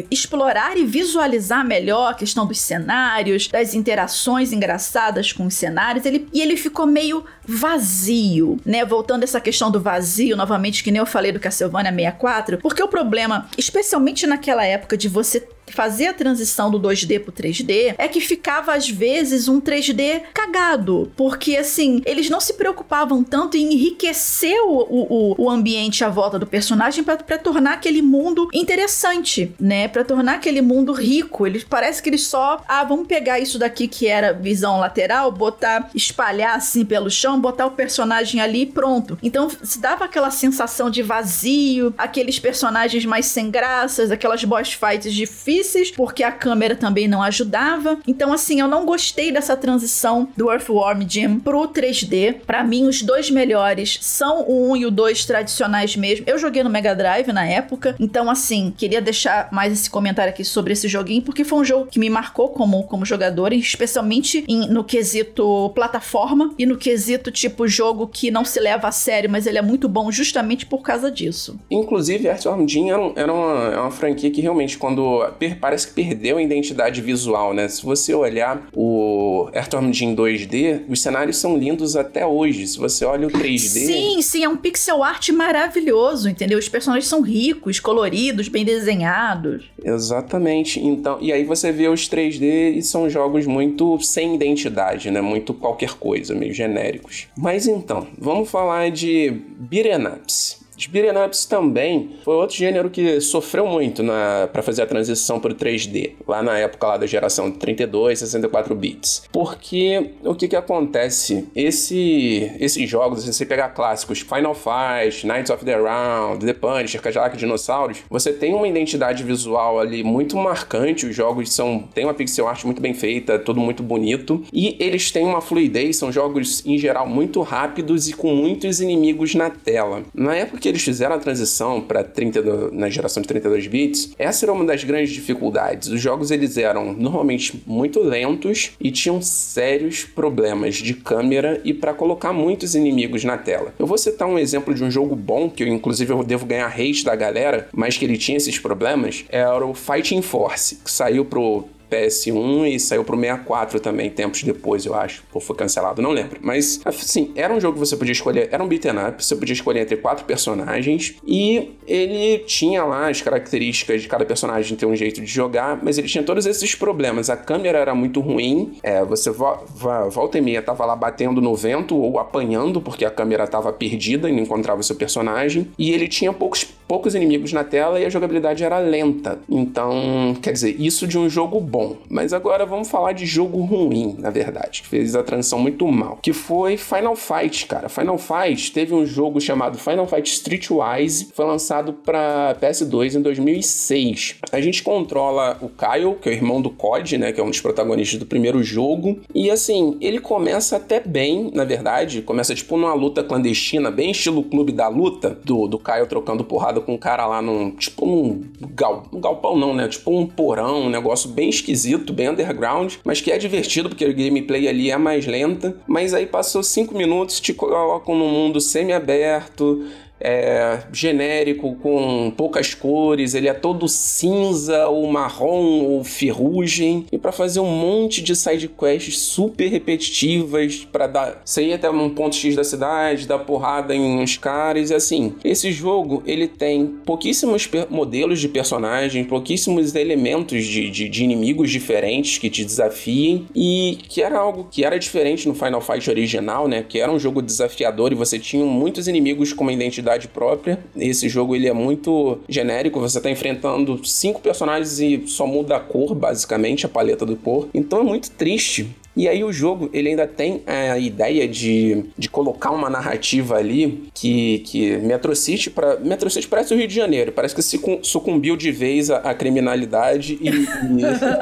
S2: explorar e visualizar melhor a questão dos cenários, das interações engraçadas com os cenários. Ele, e ele ficou meio vazio, né? Voltando essa questão do vazio, novamente, que nem eu falei do Castlevania 64, porque o problema, especialmente naquela época de você fazer a transição do 2D pro 3D é que ficava às vezes um 3D cagado, porque assim, eles não se preocupavam tanto em enriquecer o, o, o ambiente à volta do personagem para tornar aquele mundo interessante, né? Para tornar aquele mundo rico. Eles parece que eles só, ah, vamos pegar isso daqui que era visão lateral, botar, espalhar assim pelo chão, botar o personagem ali e pronto. Então se dava aquela sensação de vazio, aqueles personagens mais sem graças, aquelas boss fights difíceis porque a câmera também não ajudava. Então, assim, eu não gostei dessa transição do Earthworm Jim pro 3D. Para mim, os dois melhores são o 1 e o 2 tradicionais mesmo. Eu joguei no Mega Drive na época, então, assim, queria deixar mais esse comentário aqui sobre esse joguinho, porque foi um jogo que me marcou como, como jogador, especialmente em, no quesito plataforma e no quesito tipo jogo que não se leva a sério, mas ele é muito bom justamente por causa disso.
S4: Inclusive, Earthworm Jim era, era uma, é uma franquia que realmente, quando parece que perdeu a identidade visual, né? Se você olhar o Earthworm Jim 2D, os cenários são lindos até hoje. Se você olha o 3D...
S2: Sim, sim, é um pixel art maravilhoso, entendeu? Os personagens são ricos, coloridos, bem desenhados.
S4: Exatamente. Então, e aí você vê os 3D e são jogos muito sem identidade, né? Muito qualquer coisa, meio genéricos. Mas então, vamos falar de beat'em ups. Os beat'em ups também foi outro gênero que sofreu muito para fazer a transição para o 3D, lá na época lá da geração de 32, 64 bits. Porque o que que acontece? Esse, esses jogos, se você pegar clássicos, Final Fight, Knights of the Round, The Punisher, Cadillac Dinossauros, você tem uma identidade visual ali muito marcante, os jogos são tem uma pixel art muito bem feita, tudo muito bonito, e eles têm uma fluidez, são jogos em geral muito rápidos e com muitos inimigos na tela. Na época eles fizeram a transição para 30 na geração de 32 bits, essa era uma das grandes dificuldades. Os jogos eles eram normalmente muito lentos e tinham sérios problemas de câmera e para colocar muitos inimigos na tela. Eu vou citar um exemplo de um jogo bom que eu inclusive eu devo ganhar hate da galera, mas que ele tinha esses problemas, era o Fighting Force, que saiu pro PS1 e saiu pro 64 também, tempos depois, eu acho. Ou foi cancelado, não lembro. Mas, assim, era um jogo que você podia escolher, era um beat'em up, você podia escolher entre quatro personagens e ele tinha lá as características de cada personagem ter um jeito de jogar, mas ele tinha todos esses problemas. A câmera era muito ruim, é, você vo vo volta e meia tava lá batendo no vento ou apanhando porque a câmera tava perdida e não encontrava o seu personagem, e ele tinha poucos, poucos inimigos na tela e a jogabilidade era lenta. Então, quer dizer, isso de um jogo bom. Mas agora vamos falar de jogo ruim, na verdade, que fez a transição muito mal. Que foi Final Fight, cara. Final Fight teve um jogo chamado Final Fight Streetwise, foi lançado para PS2 em 2006. A gente controla o Kyle, que é o irmão do COD, né, que é um dos protagonistas do primeiro jogo. E assim, ele começa até bem, na verdade, começa tipo numa luta clandestina, bem estilo clube da luta, do, do Kyle trocando porrada com um cara lá num, tipo num, gal, um galpão não, né, tipo um porão, um negócio bem esquisito bem underground, mas que é divertido porque a gameplay ali é mais lenta. Mas aí passou 5 minutos, te colocam num mundo semi-aberto, é, genérico, com poucas cores, ele é todo cinza ou marrom ou ferrugem, e para fazer um monte de side quests super repetitivas para dar sair até um ponto X da cidade, dar porrada em uns caras, e assim. Esse jogo ele tem pouquíssimos modelos de personagens, pouquíssimos elementos de, de, de inimigos diferentes que te desafiem e que era algo que era diferente no Final Fight original, né? Que era um jogo desafiador e você tinha muitos inimigos com uma identidade própria. Esse jogo ele é muito genérico, você tá enfrentando cinco personagens e só muda a cor, basicamente, a paleta do cor. Então é muito triste e aí o jogo, ele ainda tem a ideia de, de colocar uma narrativa ali que, que Metro City, pra, Metro City parece o Rio de Janeiro, parece que se sucumbiu de vez à, criminalidade e... e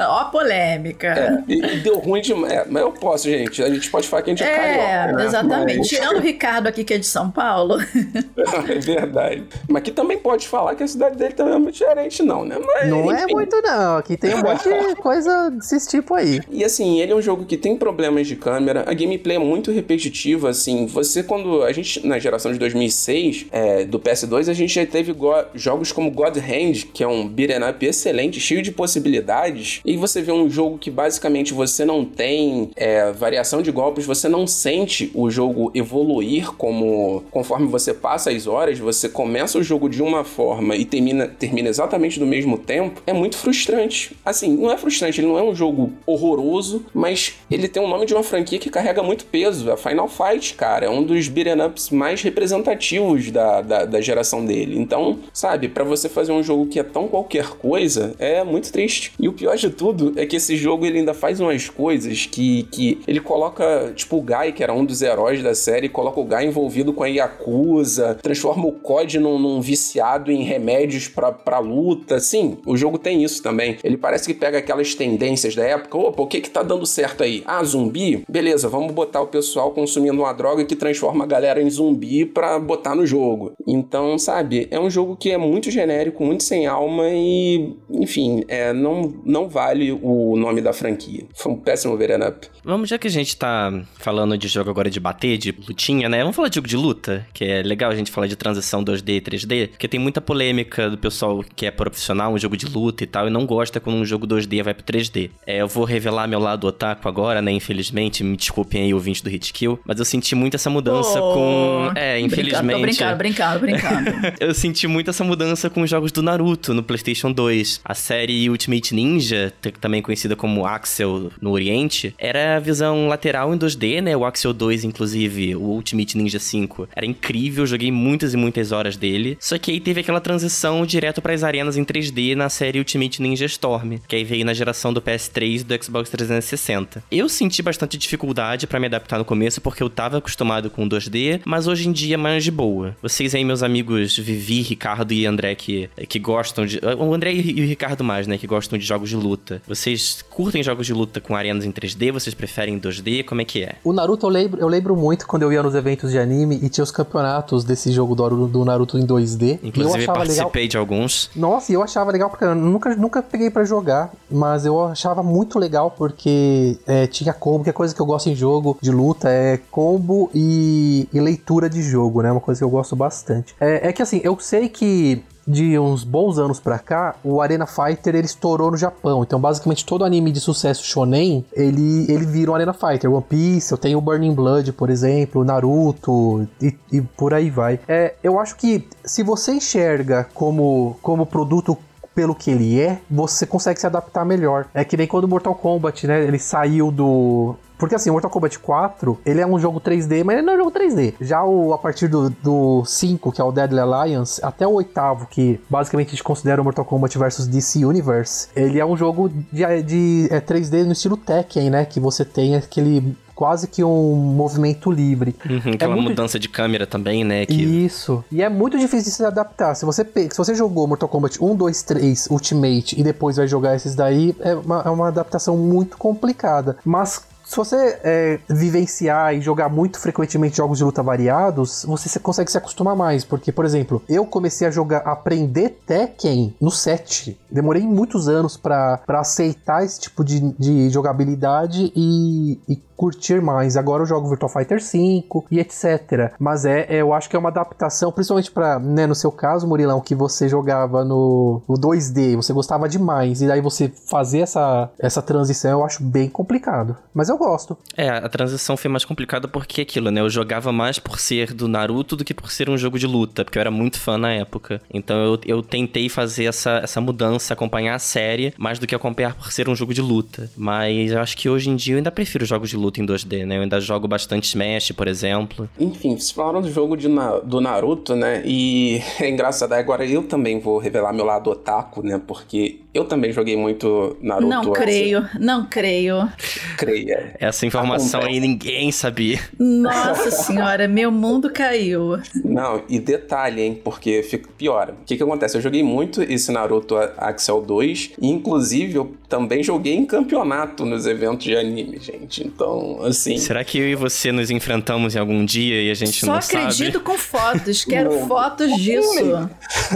S2: Ó polêmica.
S4: É, e, e, deu ruim demais. É, mas eu posso, gente. A gente pode falar que a gente é, é carioca,
S2: né? exatamente. Mas... Tirando o Ricardo aqui, que é de São Paulo.
S4: é verdade. Mas aqui também pode falar que a cidade dele também é muito diferente, não, né? Mas,
S5: não é enfim. é muito, não. Aqui tem um monte de coisa desse tipo aí.
S4: E assim, ele é um jogo que tem problemas de câmera, a gameplay é muito repetitiva, assim, você quando, a gente, na geração de 2006, é, do PS2, a gente já teve jogos como God Hand, que é um beat'em up excelente, cheio de possibilidades, e você vê um jogo que basicamente você não tem é, variação de golpes, você não sente o jogo evoluir como, conforme você passa as horas, você começa o jogo de uma forma e termina, termina exatamente do mesmo tempo, é muito frustrante. Assim, não é frustrante, ele não é um jogo horroroso, mas ele tem um nome de uma franquia que carrega muito peso. A Final Fight, cara, é um dos beat'em ups mais representativos da, da, da geração dele. Então, sabe, para você fazer um jogo que é tão qualquer coisa, é muito triste. E o pior de tudo é que esse jogo ele ainda faz umas coisas que, que ele coloca, tipo, o Guy, que era um dos heróis da série, coloca o Guy envolvido com a Yakuza, transforma o COD num, num viciado em remédios pra, pra luta. Sim, o jogo tem isso também. Ele parece que pega aquelas tendências da época. Opa, o que que tá dando certo aí? Ah, zumbi? Beleza, vamos botar o pessoal consumindo uma droga que transforma a galera em zumbi pra botar no jogo. Então, sabe, é um jogo que é muito genérico, muito sem alma e, enfim, é, não, não vale o nome da franquia. Foi um péssimo Veren Up.
S3: Vamos, já que a gente tá falando de jogo agora de bater, de lutinha, né? Vamos falar de jogo de luta, que é legal a gente falar de transição 2D e 3D, porque tem muita polêmica do pessoal que é profissional, um jogo de luta e tal, e não gosta quando um jogo 2D vai pro 3D. É, eu vou revelar meu lado otaku agora, né? Infelizmente, me desculpem aí, ouvinte do Hitkill, mas eu senti muito essa mudança oh, com. É, infelizmente.
S2: Brincando, brincando, brincando.
S3: eu senti muito essa mudança com os jogos do Naruto no PlayStation 2. A série Ultimate Ninja, também conhecida como Axel no Oriente, era a visão lateral em 2D, né? O Axel 2, inclusive, o Ultimate Ninja 5, era incrível, joguei muitas e muitas horas dele. Só que aí teve aquela transição direto para as arenas em 3D na série Ultimate Ninja Storm, que aí veio na geração do PS3 e do Xbox 360. Eu senti bastante dificuldade para me adaptar no começo, porque eu tava acostumado com 2D, mas hoje em dia é mais de boa. Vocês aí, meus amigos Vivi, Ricardo e André, que, que gostam de. O André e o Ricardo mais, né? Que gostam de jogos de luta. Vocês curtem jogos de luta com arenas em 3D? Vocês preferem 2D? Como é que é?
S5: O Naruto eu lembro, eu lembro muito quando eu ia nos eventos de anime e tinha os campeonatos desse jogo do, do Naruto em 2D.
S3: Inclusive, eu participei legal... de alguns.
S5: Nossa, eu achava legal porque eu nunca, nunca peguei para jogar, mas eu achava muito legal porque é, tinha combo, que é coisa que eu gosto em jogo de luta, é combo e, e leitura de jogo, né? Uma coisa que eu gosto bastante. É, é que assim, eu sei que de uns bons anos pra cá, o Arena Fighter ele estourou no Japão. Então, basicamente, todo anime de sucesso shonen, ele, ele vira um Arena Fighter. One Piece, eu tenho o Burning Blood, por exemplo, Naruto e, e por aí vai. É, eu acho que se você enxerga como, como produto pelo que ele é, você consegue se adaptar melhor. É que nem quando Mortal Kombat, né? Ele saiu do, porque assim, Mortal Kombat 4, ele é um jogo 3D, mas ele não é um jogo 3D. Já o, a partir do, do 5, que é o Deadly Alliance, até o oitavo, que basicamente a gente considera o Mortal Kombat vs DC Universe, ele é um jogo de, de é 3D no estilo Tekken, né? Que você tem aquele quase que um movimento livre.
S3: Uhum, aquela é muito... mudança de câmera também, né? Que...
S5: Isso. E é muito difícil de se adaptar. Se você, se você jogou Mortal Kombat 1, 2, 3, Ultimate e depois vai jogar esses daí, é uma, é uma adaptação muito complicada. Mas se você é, vivenciar e jogar muito frequentemente jogos de luta variados, você consegue se acostumar mais. Porque, por exemplo, eu comecei a jogar, a aprender Tekken no 7. Demorei muitos anos para aceitar esse tipo de, de jogabilidade e, e curtir mais. Agora eu jogo Virtual Fighter 5 e etc. Mas é, é eu acho que é uma adaptação, principalmente para, né, no seu caso, Murilão, que você jogava no, no 2D, você gostava demais, e daí você fazer essa, essa transição eu acho bem complicado. Mas eu gosto.
S3: É, a transição foi mais complicada porque aquilo, né? Eu jogava mais por ser do Naruto do que por ser um jogo de luta, porque eu era muito fã na época. Então eu, eu tentei fazer essa, essa mudança, acompanhar a série, mais do que acompanhar por ser um jogo de luta. Mas eu acho que hoje em dia eu ainda prefiro jogos de luta em 2D, né? Eu ainda jogo bastante Smash, por exemplo.
S4: Enfim, vocês falaram do jogo de na, do Naruto, né? E é engraçado, agora eu também vou revelar meu lado otaku, né? Porque eu também joguei muito Naruto.
S2: Não creio, não creio.
S4: Creia.
S3: Essa informação aí ninguém sabia.
S2: Nossa senhora, meu mundo caiu.
S4: Não, e detalhe, hein? Porque fica pior. O que que acontece? Eu joguei muito esse Naruto Axel 2, e inclusive eu também joguei em campeonato nos eventos de anime, gente. Então, assim.
S3: Será que eu e você nos enfrentamos em algum dia e a gente
S2: Só
S3: não
S2: acredito
S3: sabe?
S2: com fotos, quero
S4: Não.
S2: fotos disso.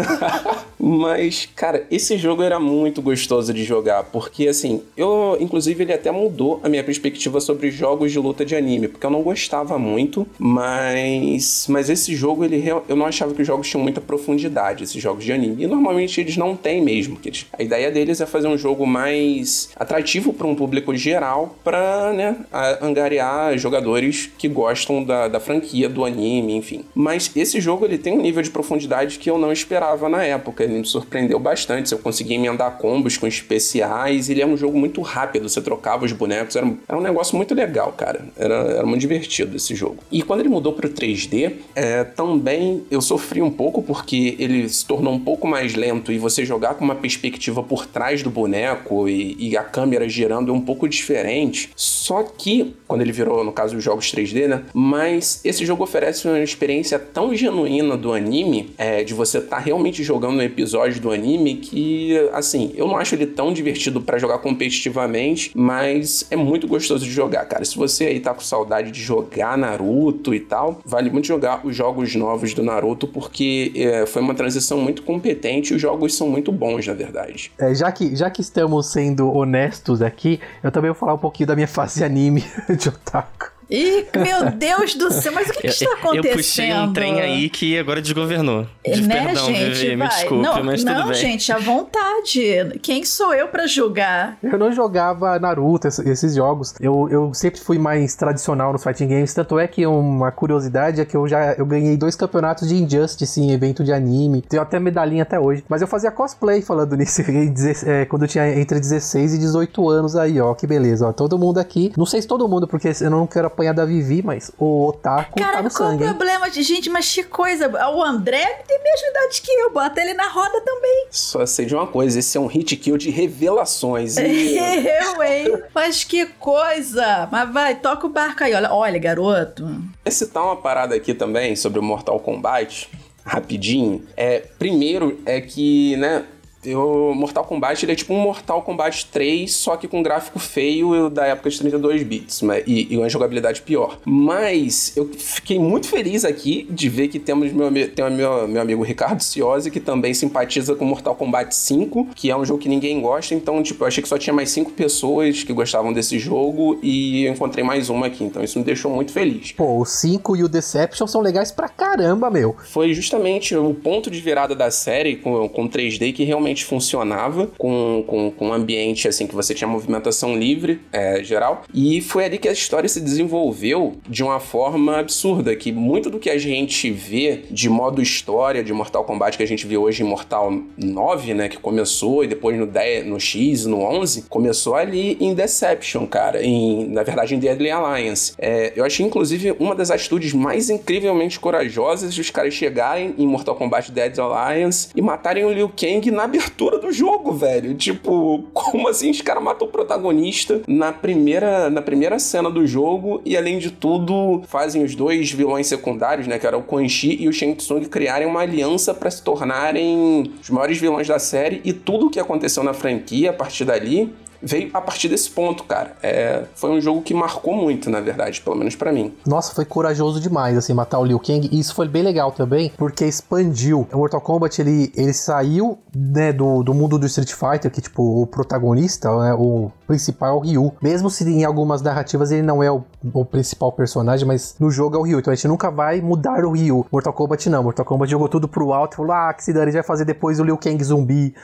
S4: Mas, cara, esse jogo era muito gostoso de jogar, porque assim, eu, inclusive, ele até mudou a minha perspectiva sobre jogos de luta de anime, porque eu não gostava muito, mas, mas esse jogo, ele eu não achava que os jogos tinham muita profundidade, esses jogos de anime, e normalmente eles não têm mesmo, que eles- a ideia deles é fazer um jogo mais atrativo para um público geral, pra, né, angariar jogadores que gostam da, da franquia, do anime, enfim. Mas esse jogo, ele tem um nível de profundidade que eu não esperava na época, ele me surpreendeu bastante, eu consegui emendar combos com especiais, ele é um jogo muito rápido, você trocava os bonecos, era, um- era um negócio muito legal, cara, era, era muito divertido esse jogo. E quando ele mudou pro 3D, é, também eu sofri um pouco, porque ele se tornou um pouco mais lento, e você jogar com uma perspectiva por trás do boneco e, e a câmera girando é um pouco diferente, só que, quando ele virou, no caso, os jogos 3D, né, mas esse jogo oferece uma experiência tão genuína do anime, é, de você estar realmente jogando um episódio do anime, que, assim, eu não acho ele tão divertido pra jogar competitivamente, mas é muito gostoso de jogar, cara. Se você aí tá com saudade de jogar Naruto e tal, vale muito jogar os jogos novos do Naruto, porque é, foi uma transição muito competente e os jogos são muito bons, na verdade.
S5: É, já, que, já que estamos sendo honestos aqui, eu também vou falar um pouquinho da minha fase anime de otaku.
S2: Ih, meu Deus do céu, mas o que, que está acontecendo?
S3: Eu puxei um trem aí que agora desgovernou. De
S2: né,
S3: perdão,
S2: gente?
S3: Vivi, me
S2: vai.
S3: desculpe,
S2: não,
S3: mas
S2: não,
S3: tudo bem.
S2: gente, à vontade. Quem sou eu pra julgar?
S5: Eu não jogava Naruto, ess- esses jogos. Eu, eu sempre fui mais tradicional nos fighting games. Tanto é que uma curiosidade é que eu já eu ganhei dois campeonatos de Injustice em evento de anime. Tenho até medalhinha até hoje. Mas eu fazia cosplay falando nisso é, quando eu tinha entre 16 e 18 anos aí, ó. Que beleza, ó. Todo mundo aqui. Não sei se todo mundo, porque eu não quero apanhar da Vivi, mas o Otaku tá
S2: Cara,
S5: no
S2: qual o
S5: sangue. hein?
S2: problema de gente? Mas que coisa. O André tem mesma idade que eu. Bota ele na roda também.
S4: Só sei de uma coisa, esse é um hit kill de revelações. E...
S2: Eu, hein? Mas que coisa. Mas vai, toca o barco aí. Olha, olha garoto.
S4: Vou citar uma parada aqui também sobre o Mortal Kombat, rapidinho. É, primeiro é que, né, o Mortal Kombat ele é tipo um Mortal Kombat 3, só que com gráfico feio da época de 32 bits mas, e, e uma jogabilidade pior. Mas eu fiquei muito feliz aqui de ver que temos meu, tem o meu, meu amigo Ricardo Ciosi, que também simpatiza com Mortal Kombat 5, que é um jogo que ninguém gosta, então, tipo, eu achei que só tinha mais cinco pessoas que gostavam desse jogo e eu encontrei mais uma aqui, então isso me deixou muito feliz.
S5: Pô, o 5 e o Deception são legais pra caramba, meu.
S4: foi justamente o ponto de virada da série com, com 3D que realmente funcionava, com, com, com um ambiente assim que você tinha movimentação livre é, geral. E foi ali que a história se desenvolveu de uma forma absurda, que muito do que a gente vê de modo história de Mortal Kombat que a gente vê hoje em Mortal 9, né, que começou e depois no 10, no X, no 11, começou ali em Deception, cara, em, na verdade em Deadly Alliance. É, eu achei inclusive uma das atitudes mais incrivelmente corajosas de os caras chegarem em Mortal Kombat Dead Alliance e matarem o Liu Kang na abertura do jogo, velho. Tipo, como assim os caras matam o protagonista na primeira, na primeira cena do jogo e além de tudo fazem os dois vilões secundários, né, que era o Quan Chi e o Shang Tsung criarem uma aliança para se tornarem os maiores vilões da série e tudo o que aconteceu na franquia a partir dali veio a partir desse ponto, cara. É, foi um jogo que marcou muito, na verdade, pelo menos para mim.
S5: Nossa, foi corajoso demais, assim, matar o Liu Kang. E isso foi bem legal também, porque expandiu. O Mortal Kombat, ele, ele saiu, né, do, do mundo do Street Fighter, que, tipo, o protagonista, né, o principal é o Ryu. Mesmo se em algumas narrativas ele não é o, o principal personagem, mas no jogo é o Ryu. Então a gente nunca vai mudar o Ryu. Mortal Kombat não. Mortal Kombat jogou tudo pro alto e falou, ah, que se dane, vai fazer depois o Liu Kang zumbi.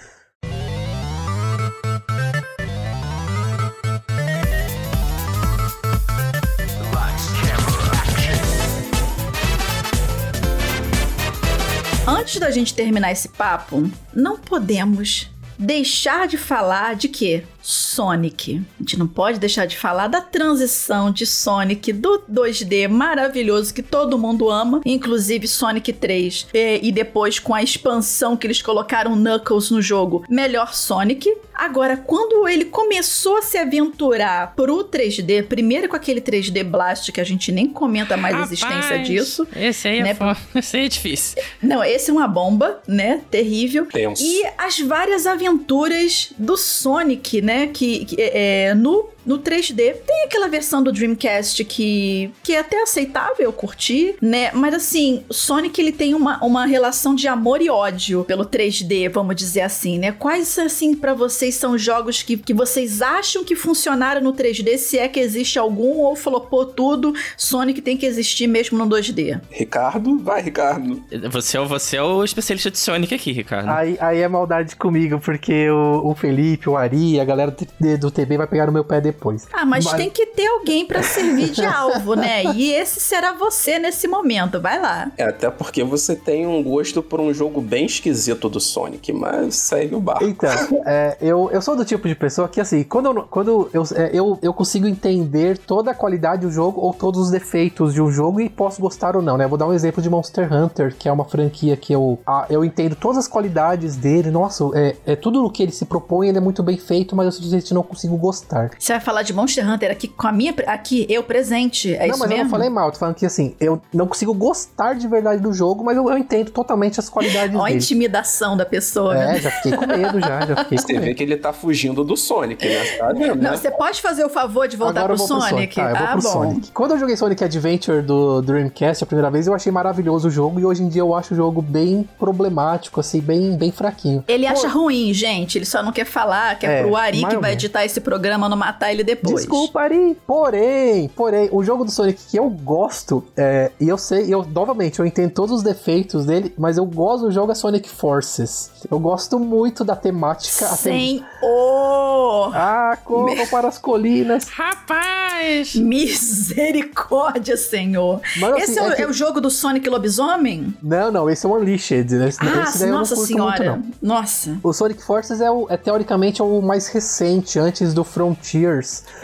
S2: Antes da gente terminar esse papo, não podemos deixar de falar de quê? Sonic. A gente não pode deixar de falar da transição de Sonic do 2D maravilhoso que todo mundo ama, inclusive Sonic 3, e, e depois com a expansão que eles colocaram Knuckles no jogo, melhor Sonic. Agora, quando ele começou a se aventurar pro 3D, primeiro com aquele 3D Blast que a gente nem comenta mais a existência disso.
S6: Esse aí é
S2: né?
S6: foda. Esse aí é difícil.
S2: Não, esse é uma bomba, né? Terrível.
S4: Tenso.
S2: E as várias aventuras do Sonic, né? Que, que é, no no 3D. Tem aquela versão do Dreamcast que, que é até aceitável, eu curti, né? Mas assim, Sonic ele tem uma, uma relação de amor e ódio pelo 3D, vamos dizer assim, né? Quais, assim, para vocês são jogos que, que vocês acham que funcionaram no 3D, se é que existe algum, ou flopou tudo, Sonic tem que existir mesmo no 2D?
S4: Ricardo, vai, Ricardo.
S3: Você é, o- você é o especialista de Sonic aqui, Ricardo.
S5: Aí, aí é maldade comigo, porque o, o Felipe, o Ari, a galera do- TB vai pegar no meu pé depois.
S2: Ah, mas, tem que ter alguém pra servir de alvo, né? E esse será você nesse momento. Vai lá.
S4: É, até porque você tem um gosto por um jogo bem esquisito do Sonic, mas segue o barco.
S5: Então, é, eu, eu sou do tipo de pessoa que, assim, quando, eu, quando eu, é, eu, eu consigo entender toda a qualidade do jogo ou todos os defeitos de um jogo e posso gostar ou não, né? Vou dar um exemplo de Monster Hunter, que é uma franquia que eu, ah, eu entendo todas as qualidades dele. Nossa, é, é tudo o que ele se propõe, ele é muito bem feito, mas eu simplesmente não consigo gostar.
S2: Você vai falar de Monster Hunter aqui com a minha. Aqui, eu presente. É
S5: não,
S2: isso
S5: mas
S2: mesmo?
S5: eu não falei mal, tô falando que assim, eu não consigo gostar de verdade do jogo, mas eu, eu entendo totalmente as qualidades
S2: Ó a
S5: dele.
S2: intimidação da pessoa, né?
S5: É, já fiquei com medo já, já fiquei com
S4: Você vê
S5: medo.
S4: que ele tá fugindo do Sonic, né? Tá vendo,
S2: Não,
S4: né?
S2: você pode fazer o favor de voltar
S5: Agora
S2: pro
S5: eu vou
S2: Sonic?
S5: Tá, eu vou
S2: ah,
S5: pro
S2: bom.
S5: Sonic. Quando eu joguei Sonic Adventure do Dreamcast a primeira vez, eu achei maravilhoso o jogo e hoje em dia eu acho o jogo bem problemático, assim, bem, bem fraquinho.
S2: Ele
S5: Pô,
S2: acha ruim, gente. Ele só não quer falar, que é,
S5: É,
S2: pro Ari que vai editar esse programa não matar ele depois.
S5: Desculpa, Ari. Porém, porém, o jogo do Sonic que eu gosto, é, e eu sei, eu novamente, eu entendo todos os defeitos dele, mas eu gosto do jogo é Sonic Forces. Eu gosto muito da temática. a tem-
S2: Sem o.
S5: Ah, corram para as colinas.
S6: Rapaz!
S2: Misericórdia, senhor.
S5: Mas, assim,
S2: Esse é, o,
S5: é que-
S2: é o jogo do Sonic Lobisomem?
S5: Não, não, esse é o Unleashed. Né? Esse,
S2: Ah,
S5: esse daí eu não
S2: nossa senhora.
S5: muito, não.
S2: Nossa.
S5: O Sonic Forces é, o, é teoricamente é o mais recente, antes do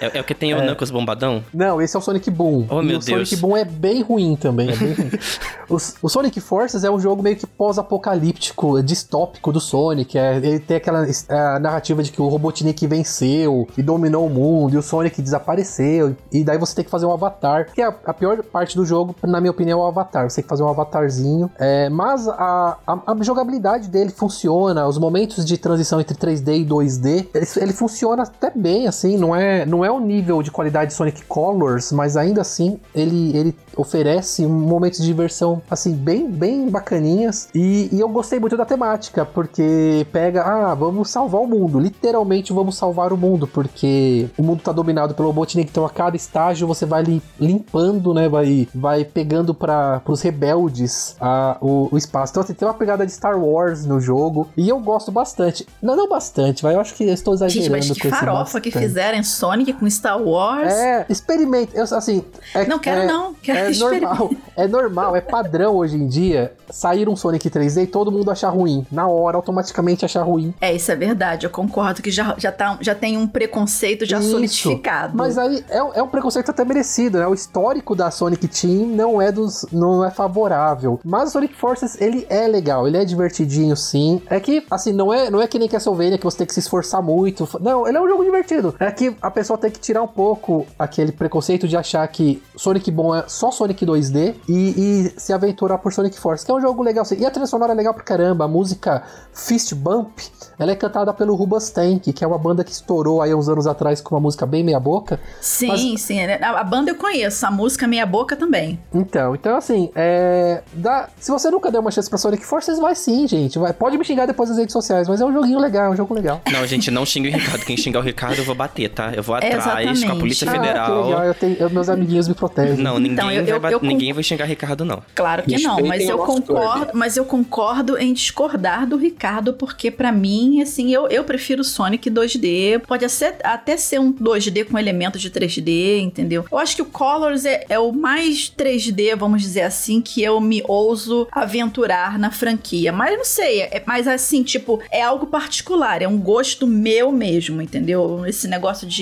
S3: É, é o que tem o Knuckles bombadão?
S5: Não, esse é o Sonic Boom.
S3: Oh,
S5: e
S3: meu
S5: o Sonic
S3: Deus.
S5: Boom é bem ruim também, é bem ruim. o, o Sonic Forces é um jogo meio que pós-apocalíptico, distópico do Sonic. É, ele tem aquela é, narrativa de que o Robotnik venceu e dominou o mundo, e o Sonic desapareceu, e daí você tem que fazer um avatar. Que é a, a pior parte do jogo, na minha opinião, é o avatar. Você tem que fazer um avatarzinho. É, mas a, a, a jogabilidade dele funciona, os momentos de transição entre 3D e 2D, ele, ele funciona até bem, assim, não é, não é o nível de qualidade de Sonic Colors, mas ainda assim ele, ele oferece um momentos de diversão, assim, bem, bem bacaninhas. E, e eu gostei muito da temática, porque pega, ah, vamos salvar o mundo, literalmente vamos salvar o mundo, porque o mundo tá dominado pelo Robotnik, então a cada estágio você vai li- limpando, né, vai, vai pegando para os rebeldes a, o, o espaço. Então assim, tem uma pegada de Star Wars no jogo, e eu gosto bastante. Não, não bastante, vai, eu acho que eu estou exagerando
S2: Gente, mas que farofa que
S5: bastante.
S2: Sonic com Star Wars.
S5: É, experimente. Eu, assim, é-
S2: Não quero
S5: é-
S2: não, quero
S5: é normal, é normal, é padrão hoje em dia sair um Sonic 3D e todo mundo achar ruim. Na hora, automaticamente achar ruim.
S2: É, isso é verdade. Eu concordo que já, já, tá, já tem um preconceito já
S5: Isso.
S2: solidificado.
S5: Mas aí é, é um preconceito até merecido, né? O histórico da Sonic Team não é dos não é favorável. Mas o Sonic Forces, ele é legal, ele é divertidinho sim. É que, assim, não é, não é que nem Castlevania que você tem que se esforçar muito. Não, ele é um jogo divertido. É que a pessoa tem que tirar um pouco aquele preconceito de achar que Sonic bom é só Sonic 2D e, e se aventurar por Sonic Force, que é um jogo legal. E a trilha sonora é legal pra caramba. A música Fist Bump, ela é cantada pelo Rubas Tank, que é uma banda que estourou aí uns anos atrás com uma música bem meia boca.
S2: Sim,
S5: Mas-
S2: sim. A, a banda eu conheço, a música Meia Boca também.
S5: Então, então assim, é. Dá... Se você nunca deu uma chance pra Sonic Forces, vai sim, gente. Vai... Pode me xingar depois nas redes sociais, mas é um joguinho legal, é um jogo legal.
S3: Não, gente, não xingue o Ricardo. Quem xingar o Ricardo, eu vou bater, tá? Eu vou atrás com a
S2: Exatamente.
S3: Polícia
S2: Ah,
S5: Ah,
S3: Federal.
S5: legal, eu tenho... eu- meus amiguinhos me protegem.
S3: Não, ninguém,
S2: Então, eu-
S3: vai,
S2: eu-
S3: ninguém vai xingar Ricardo, não.
S2: Claro que não,
S4: Respeitem
S2: mas
S4: o
S2: eu concordo, mas eu concordo em discordar do Ricardo, porque pra mim, assim, eu, eu prefiro Sonic 2D. Pode ser, até ser um 2D com elementos de 3D, entendeu? Eu acho que o Colors é, é o mais 3D, vamos dizer assim, que eu me ouso aventurar na franquia. Mas não sei, é, mas assim, tipo, é algo particular, é um gosto meu mesmo, entendeu? Esse negócio de.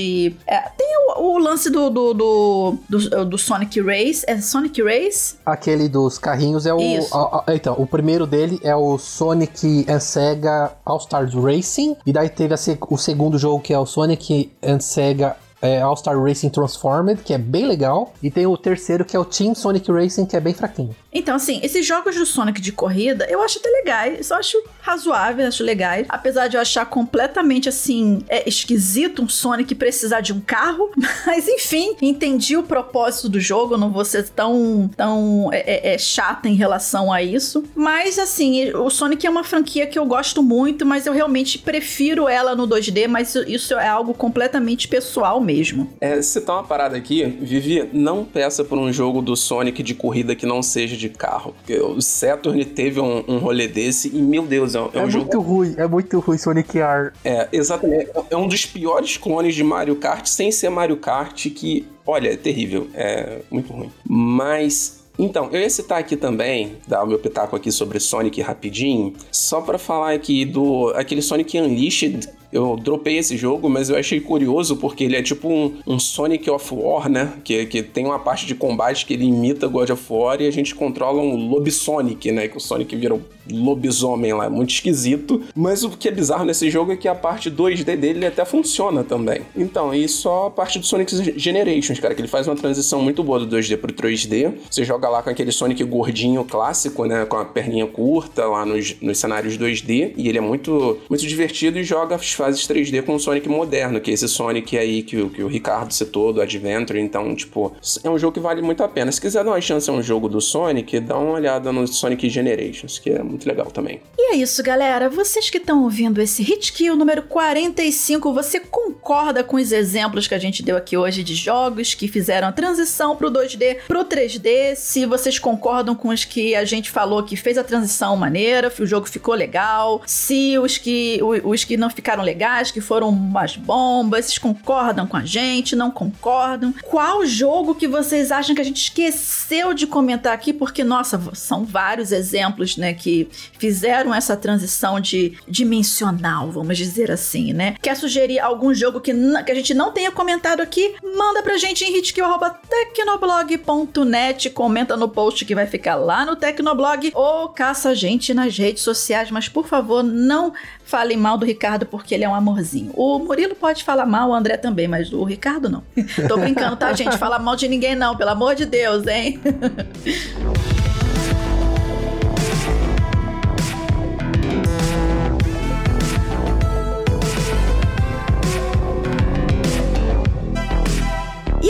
S2: É, tem o, o lance do do, do, do- do Sonic Race. É Sonic Race?
S5: Aquele dos carrinhos é o. A- a- então, o primeiro dele é o Sonic and Sega All Stars Racing. E daí teve a se- o segundo jogo que é o Sonic and Sega é, All Star Racing Transformed, que é bem legal. E tem o terceiro que é o Team Sonic Racing, que é bem fraquinho.
S2: Então, assim, esses jogos do Sonic de corrida, eu acho até legais. Eu acho razoável, acho legais. Apesar de eu achar completamente, assim, é, esquisito um Sonic precisar de um carro. Mas, enfim, entendi o propósito do jogo. Não vou ser tão, tão é, é, é, chata em relação a isso. Mas, assim, o Sonic é uma franquia que eu gosto muito, mas eu realmente prefiro ela no 2D. Mas isso- isso é algo completamente pessoal mesmo.
S4: É, citar uma parada aqui, Vivi, não peça por um jogo do Sonic de corrida que não seja de carro. Porque o Saturn teve um, um rolê desse e, meu Deus, é um, é
S5: É,
S4: um jogo
S5: muito ruim, é muito ruim Sonic R.
S4: É, exatamente. É um dos piores clones de Mario Kart, sem ser Mario Kart, que, olha, é terrível. É muito ruim. Mas. Então, eu ia citar aqui também, dar o meu pitaco aqui sobre Sonic rapidinho, só pra falar aqui do aquele Sonic Unleashed. Eu dropei esse jogo, mas eu achei curioso porque ele é tipo um, um Sonic of War, né? Que, que tem uma parte de combate que ele imita God of War e a gente controla um Lobisonic, né? Que o Sonic vira um lobisomem lá, muito esquisito. Mas o que é bizarro nesse jogo é que a parte 2D dele até funciona também. Então, e só a parte do Sonic Generations, cara, que ele faz uma transição muito boa do 2D pro 3D. Você joga lá com aquele Sonic gordinho clássico, né? Com a perninha curta lá nos, nos cenários 2D. E ele é muito, muito divertido e joga as fases 3D com o Sonic moderno, que é esse Sonic aí que, que o Ricardo citou, do Adventure. Então, tipo, é um jogo que vale muito a pena. Se quiser dar uma chance a um jogo do Sonic, dá uma olhada no Sonic Generations, que é muito legal também.
S2: E é isso, galera. Vocês que estão ouvindo esse Hit Kill número 45, você concorda com os exemplos que a gente deu aqui hoje de jogos que fizeram a transição pro 2D, pro 3D? Se vocês concordam com os que a gente falou que fez a transição maneira, o jogo ficou legal, se os que, os que não ficaram legais, que foram umas bombas, vocês concordam com a gente, não concordam? Qual jogo que vocês acham que a gente esqueceu de comentar aqui? Porque, nossa, são vários exemplos, né, que fizeram essa transição de dimensional, vamos dizer assim, né? Quer sugerir algum jogo que, que a gente não tenha comentado aqui? Manda pra gente em hitkill.tecnoblog.net, comenta no post que vai ficar lá no Tecnoblog ou caça a gente nas redes sociais, mas por favor, não falem mal do Ricardo porque ele é um amorzinho. O Murilo pode falar mal, o André também, mas o Ricardo não. Tô brincando, tá, gente? Fala mal de ninguém não, pelo amor de Deus, hein?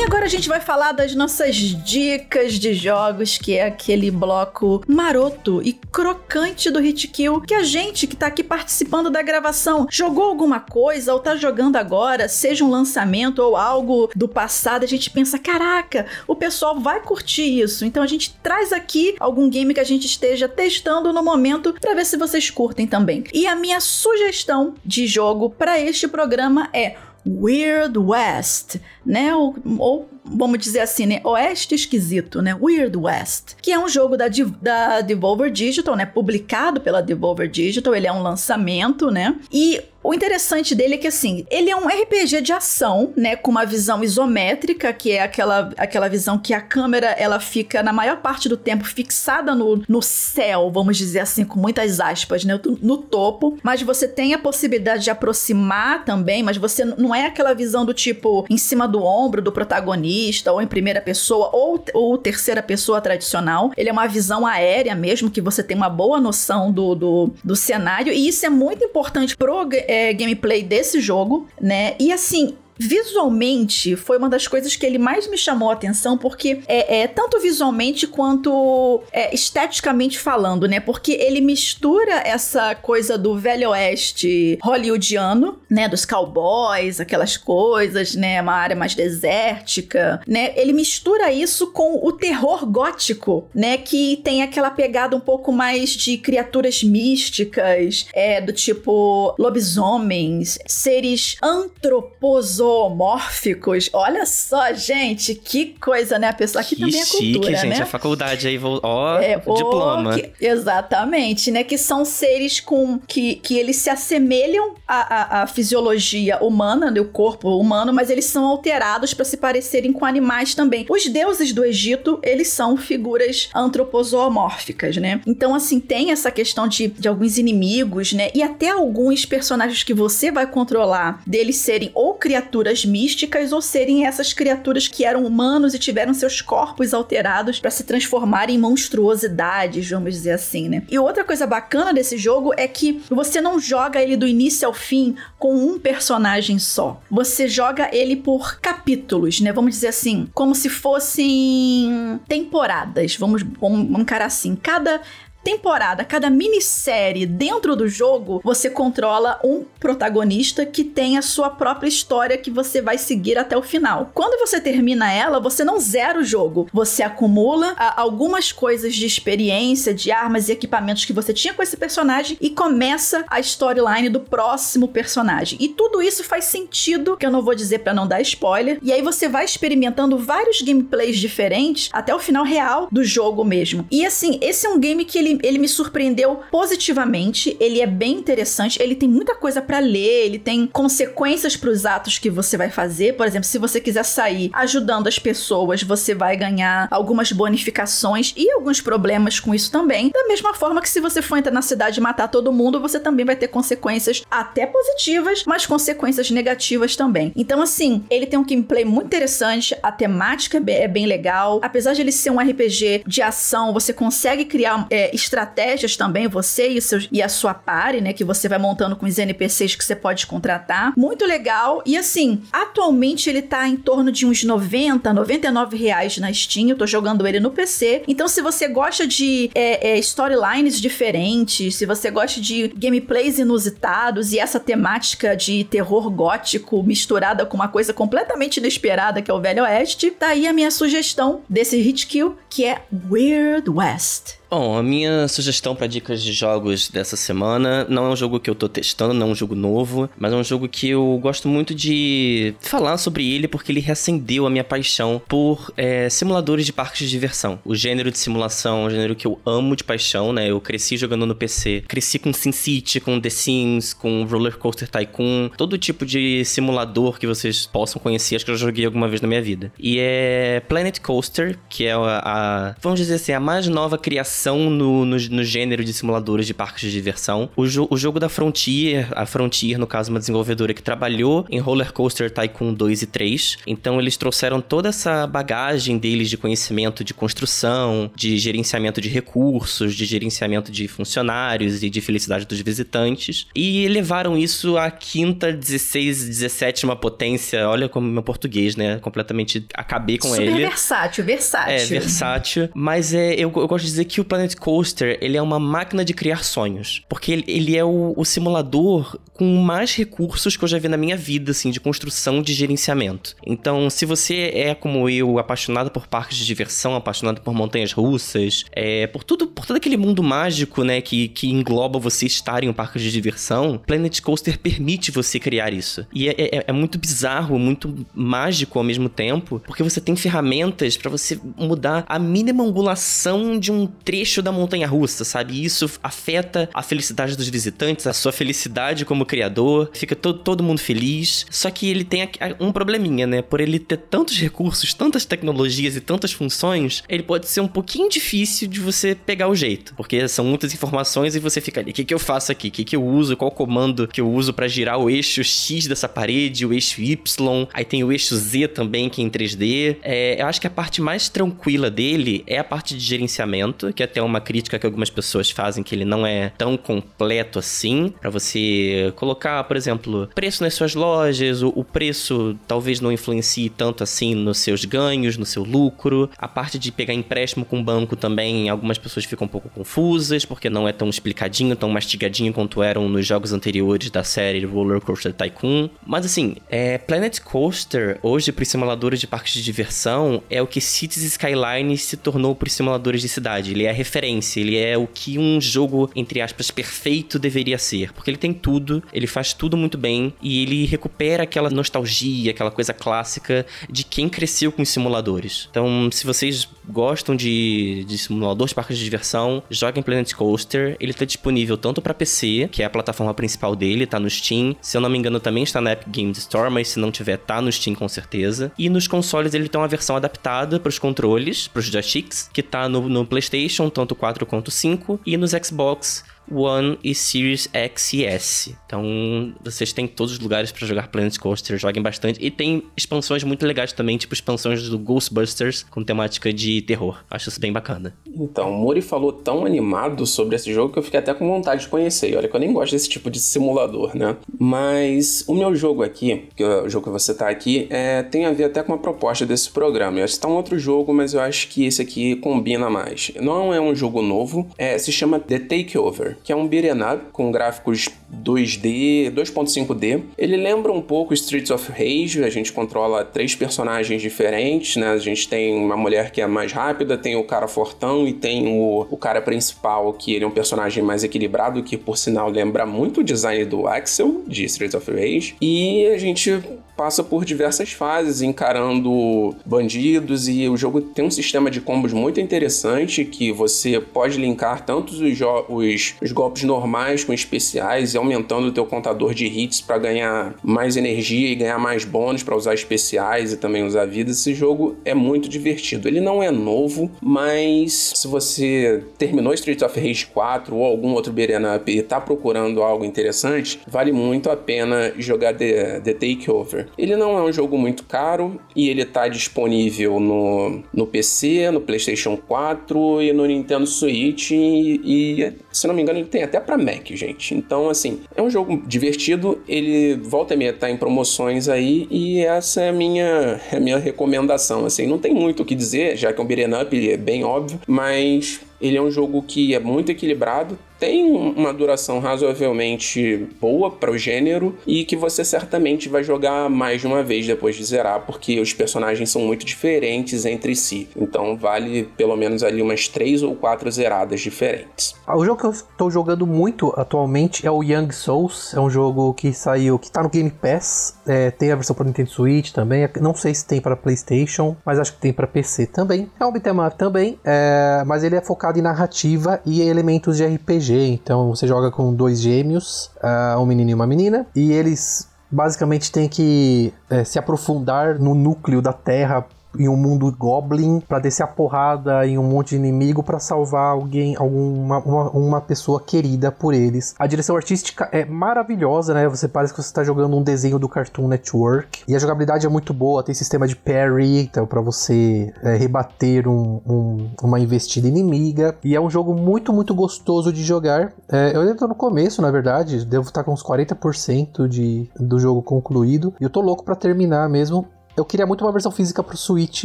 S2: agora a gente vai falar das nossas dicas de jogos, que é aquele bloco maroto e crocante do Hit Kill, que a gente que tá aqui participando da gravação jogou alguma coisa ou tá jogando agora, seja um lançamento ou algo do passado, a gente pensa, caraca, o pessoal vai curtir isso. Então a gente traz aqui algum game que a gente esteja testando no momento para ver se vocês curtem também. E a minha sugestão de jogo para este programa é Weird West, né? Ou, ou vamos dizer assim, né? Oeste esquisito, né? Weird West. Que é um jogo da, da Devolver Digital, né? Publicado pela Devolver Digital. Ele é um lançamento, né? E o interessante dele é que, assim, ele é um RPG de ação, né? Com uma visão isométrica, que é aquela, aquela visão que a câmera, ela fica, na maior parte do tempo, fixada no, no céu, vamos dizer assim, com muitas aspas, né? No topo. Mas você tem a possibilidade de aproximar também, mas você não é aquela visão do tipo em cima do ombro do protagonista, ou em primeira pessoa, ou, ou terceira pessoa tradicional. Ele é uma visão aérea mesmo, que você tem uma boa noção do, do, do cenário. E isso é muito importante pro é, gameplay desse jogo, né? E assim, Visualmente, foi uma das coisas que ele mais me chamou a atenção, porque é, é tanto visualmente quanto é, esteticamente falando, né? Porque ele mistura essa coisa do velho oeste hollywoodiano, né? Dos cowboys, aquelas coisas, né? Uma área mais desértica, né? Ele mistura isso com o terror gótico, né? Que tem aquela pegada um pouco mais de criaturas místicas, é, do tipo lobisomens, seres antropos zoomórficos. Olha só, gente, que coisa, né? A pessoa aqui
S3: que
S2: também é
S3: chique,
S2: cultura,
S3: gente,
S2: né?
S3: a faculdade aí, ó,
S2: é,
S3: diploma.
S2: Que, exatamente, né? Que são seres com que, que eles se assemelham à, à, à fisiologia humana, né? o corpo humano, mas eles são alterados para se parecerem com animais também. Os deuses do Egito, eles são figuras antropozoomórficas, né? Então, assim, tem essa questão de, de alguns inimigos, né? E até alguns personagens que você vai controlar deles serem ou criaturas criaturas místicas ou serem essas criaturas que eram humanos e tiveram seus corpos alterados para se transformar em monstruosidades, vamos dizer assim, né? E outra coisa bacana desse jogo é que você não joga ele do início ao fim com um personagem só. Você joga ele por capítulos, né? Vamos dizer assim, como se fossem temporadas. Vamos, vamos encarar assim. Cada temporada, cada minissérie dentro do jogo, você controla um protagonista que tem a sua própria história que você vai seguir até o final. Quando você termina ela, você não zera o jogo, você acumula a, algumas coisas de experiência, de armas e equipamentos que você tinha com esse personagem e começa a storyline do próximo personagem. E tudo isso faz sentido, que eu não vou dizer para não dar spoiler. E aí você vai experimentando vários gameplays diferentes até o final real do jogo mesmo. E assim, esse é um game que ele ele, me surpreendeu positivamente. Ele é bem interessante. Ele tem muita coisa para ler. Ele tem consequências para os atos que você vai fazer. Por exemplo, se você quiser sair ajudando as pessoas, você vai ganhar algumas bonificações e alguns problemas com isso também. Da mesma forma que se você for entrar na cidade e matar todo mundo, você também vai ter consequências até positivas, mas consequências negativas também. Então, assim, ele tem um gameplay muito interessante. A temática é bem legal. Apesar de ele ser um RPG de ação, você consegue criar é, estratégias também, você e, e a sua pare, né? Que você vai montando com os NPCs que você pode contratar. Muito legal. E assim, atualmente ele tá em torno de uns 90, 99 reais na Steam. Eu tô jogando ele no PC. Então, se você gosta de é, é, storylines diferentes, se você gosta de gameplays inusitados e essa temática de terror gótico misturada com uma coisa completamente inesperada que é o Velho Oeste, tá aí a minha sugestão desse hit kill, que é Weird West.
S3: Bom, a minha sugestão para dicas de jogos dessa semana não é um jogo que eu tô testando, não é um jogo novo, mas é um jogo que eu gosto muito de falar sobre ele porque ele reacendeu a minha paixão por é, simuladores de parques de diversão. O gênero de simulação é um gênero que eu amo de paixão, né? Eu cresci jogando no PC, cresci com SimCity, com The Sims, com Roller Coaster Tycoon, todo tipo de simulador que vocês possam conhecer, acho que eu joguei alguma vez na minha vida. E é Planet Coaster, que é a, a vamos dizer assim, a mais nova criação no, no, no, gênero de simuladores de parques de diversão. O, jo o jogo da Frontier, a Frontier, no caso, uma desenvolvedora que trabalhou em Roller Coaster Tycoon 2 e 3. Então, eles trouxeram toda essa bagagem deles de conhecimento de construção, de gerenciamento de recursos, de gerenciamento de funcionários e de felicidade dos visitantes. E levaram isso à quinta, 16, 17 potência. Olha como meu português, né? Completamente acabei com
S2: Super
S3: ele.
S2: versátil, versátil.
S3: É, versátil. Mas é, eu, eu gosto de dizer que Planet Coaster Coaster, ele é uma máquina de criar sonhos. Porque ele, ele é o, o, simulador com mais recursos que eu já vi na minha vida, assim, de construção de gerenciamento. Então, se você é como eu, apaixonado por parques de diversão, apaixonado por montanhas russas, é, por tudo, por todo aquele mundo mágico, né, que, que engloba você estar em um parque de diversão, Planet Coaster permite você criar isso. E é, é, é muito bizarro, muito mágico ao mesmo tempo, porque você tem ferramentas para você mudar a mínima angulação de um trecho da montanha russa, sabe? Isso afeta a felicidade dos visitantes, a sua felicidade como criador, fica todo, todo mundo feliz. Só que ele tem um probleminha, né? Por ele ter tantos recursos, tantas tecnologias e tantas funções, ele pode ser um pouquinho difícil de você pegar o jeito, porque são muitas informações e você fica ali, o que, que eu faço aqui? O que, que eu uso? Qual comando que eu uso para girar o eixo X dessa parede, o eixo Y? Aí tem o eixo Z também, que é em 3D. É, eu acho que a parte mais tranquila dele é a parte de gerenciamento, que até uma crítica que algumas pessoas fazem que ele não é tão completo assim, para você colocar, por exemplo, preço nas suas lojas, o, o preço talvez não influencie tanto assim nos seus ganhos, no seu lucro. A parte de pegar empréstimo com o banco também, algumas pessoas ficam um pouco confusas, porque não é tão explicadinho, tão mastigadinho quanto eram nos jogos anteriores da série Roller Coaster Tycoon. Mas assim, é, Planet Coaster, hoje para simuladores de parques de diversão, é o que Cities Skylines se tornou para simuladores de cidade. Ele é referência, ele é o que um jogo, entre aspas, perfeito deveria ser. Porque ele tem tudo, ele faz tudo muito bem e ele recupera aquela nostalgia, aquela coisa clássica de quem cresceu com os simuladores. Então, se vocês gostam de, de simulador de parques de diversão, joguem Planet Coaster. Ele tá disponível tanto para PC, que é a plataforma principal dele, tá no Steam. Se eu não me engano, também está na Epic Games Store, mas se não tiver, tá no Steam com certeza. E nos consoles ele tem uma versão adaptada para os controles, para os joysticks, que tá no, no PlayStation, tanto 4 quanto 5, e nos Xbox One e Series X e S. Então, vocês têm todos os lugares para jogar Planet Coaster, joguem bastante. E tem expansões muito legais também, tipo expansões do Ghostbusters com temática de terror. Acho isso bem bacana.
S4: Então, o Mori falou tão animado sobre esse jogo que eu fiquei até com vontade de conhecer. Olha que eu nem gosto desse tipo de simulador, né? Mas o meu jogo aqui, que é o jogo que você tá aqui, é, tem a ver até com a proposta desse programa. Eu acho que tá um outro jogo, mas eu acho que esse aqui combina mais. Não é um jogo novo, é, se chama The Takeover que é um beat'em com gráficos 2D, 2.5D. Ele lembra um pouco Streets of Rage, a gente controla três personagens diferentes, né? A gente tem uma mulher que é mais rápida, tem o cara fortão e tem o, o cara principal, que ele é um personagem mais equilibrado, que por sinal lembra muito o design do Axel, de Streets of Rage. E a gente passa por diversas fases encarando bandidos e o jogo tem um sistema de combos muito interessante que você pode linkar tanto os, os, os golpes normais com especiais e aumentando o teu contador de hits para ganhar mais energia e ganhar mais bônus para usar especiais e também usar vidas. Esse jogo é muito divertido. Ele não é novo, mas se você terminou Street of Rage 4 ou algum outro beat'em up e tá procurando algo interessante, vale muito a pena jogar The, The Takeover. Ele não é um jogo muito caro e ele está disponível no, no PC, no PlayStation 4 e no Nintendo Switch e, e se não me engano ele tem até para Mac, gente. Então assim, é um jogo divertido, ele volta e meia tá em promoções aí e essa é a minha, é a minha recomendação, assim, não tem muito o que dizer, já que é um beat'em up, é bem óbvio, mas ele é um jogo que é muito equilibrado, tem uma duração razoavelmente boa para o gênero e que você certamente vai jogar mais de uma vez depois de zerar, porque os personagens são muito diferentes entre si. Então vale pelo menos ali umas três ou quatro zeradas diferentes.
S5: Ah, o jogo que eu estou jogando muito atualmente é o Young Souls. É um jogo que saiu, que está no Game Pass. É, tem a versão para Nintendo Switch também. Não sei se tem para PlayStation, mas acho que tem para PC também. É um beat'em também, é, mas ele é focado em narrativa e elementos de RPG. Então você joga com dois gêmeos, uh, um menino e uma menina, e eles basicamente têm que é, se aprofundar no núcleo da Terra em um mundo goblin para descer a porrada em um monte de inimigo para salvar alguém, alguma uma, uma, pessoa querida por eles. A direção artística é maravilhosa, né? Você parece que você está jogando um desenho do Cartoon Network. E a jogabilidade é muito boa, tem sistema de parry, então para você é, rebater um, um, uma investida inimiga. E é um jogo muito, muito gostoso de jogar. É, eu ainda tô no começo, na verdade, devo estar com uns 40% de, do jogo concluído. E eu tô louco para terminar mesmo Eu queria muito uma versão física pro Switch,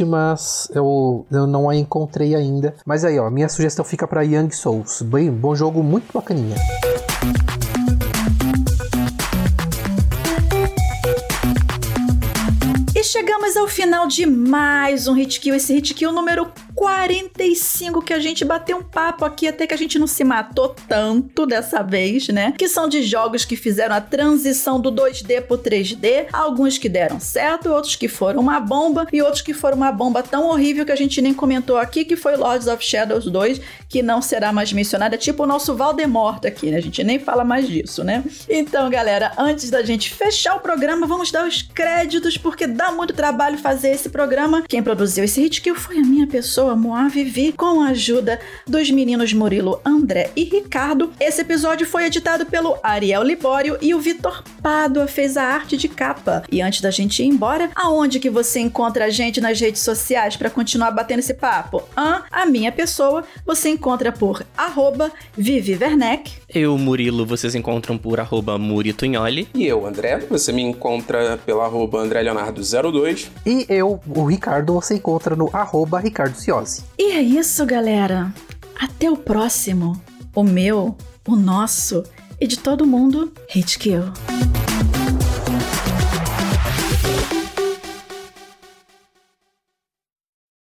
S5: mas eu, eu não a encontrei ainda. Mas aí, ó, minha sugestão fica pra Young Souls. Bem, bom jogo, muito bacaninha.
S2: Chegamos ao final de mais um Hit Kill, esse Hit Kill número 45 que a gente bateu um papo aqui até que a gente não se matou tanto dessa vez, né? Que são de jogos que fizeram a transição do 2D pro 3D, alguns que deram certo, outros que foram uma bomba e outros que foram uma bomba tão horrível que a gente nem comentou aqui, que foi Lords of Shadows 2, que não será mais mencionado, é tipo o nosso Valdemort aqui, né? A gente nem fala mais disso, né? Então, galera, antes da gente fechar o programa, vamos dar os créditos porque dá muito trabalho fazer esse programa. Quem produziu esse hit kill foi a minha pessoa, Moá Vivi, com a ajuda dos meninos Murilo, André e Ricardo. Esse episódio foi editado pelo Ariel Libório e o Vitor Pádua fez a arte de capa. E antes da gente ir embora, aonde que você encontra a gente nas redes sociais para continuar batendo esse papo? Hã? A minha pessoa você encontra por arroba Vivi Werneck.
S3: Eu, Murilo, vocês encontram por arroba Muritunholi.
S4: E eu, André, você me encontra pela arroba André Leonardo 02.
S5: E eu, o Ricardo, você encontra no arroba Ricardo Ciosi.
S2: E é isso, galera. Até o próximo. O meu, o nosso e de todo mundo. Hit Kill.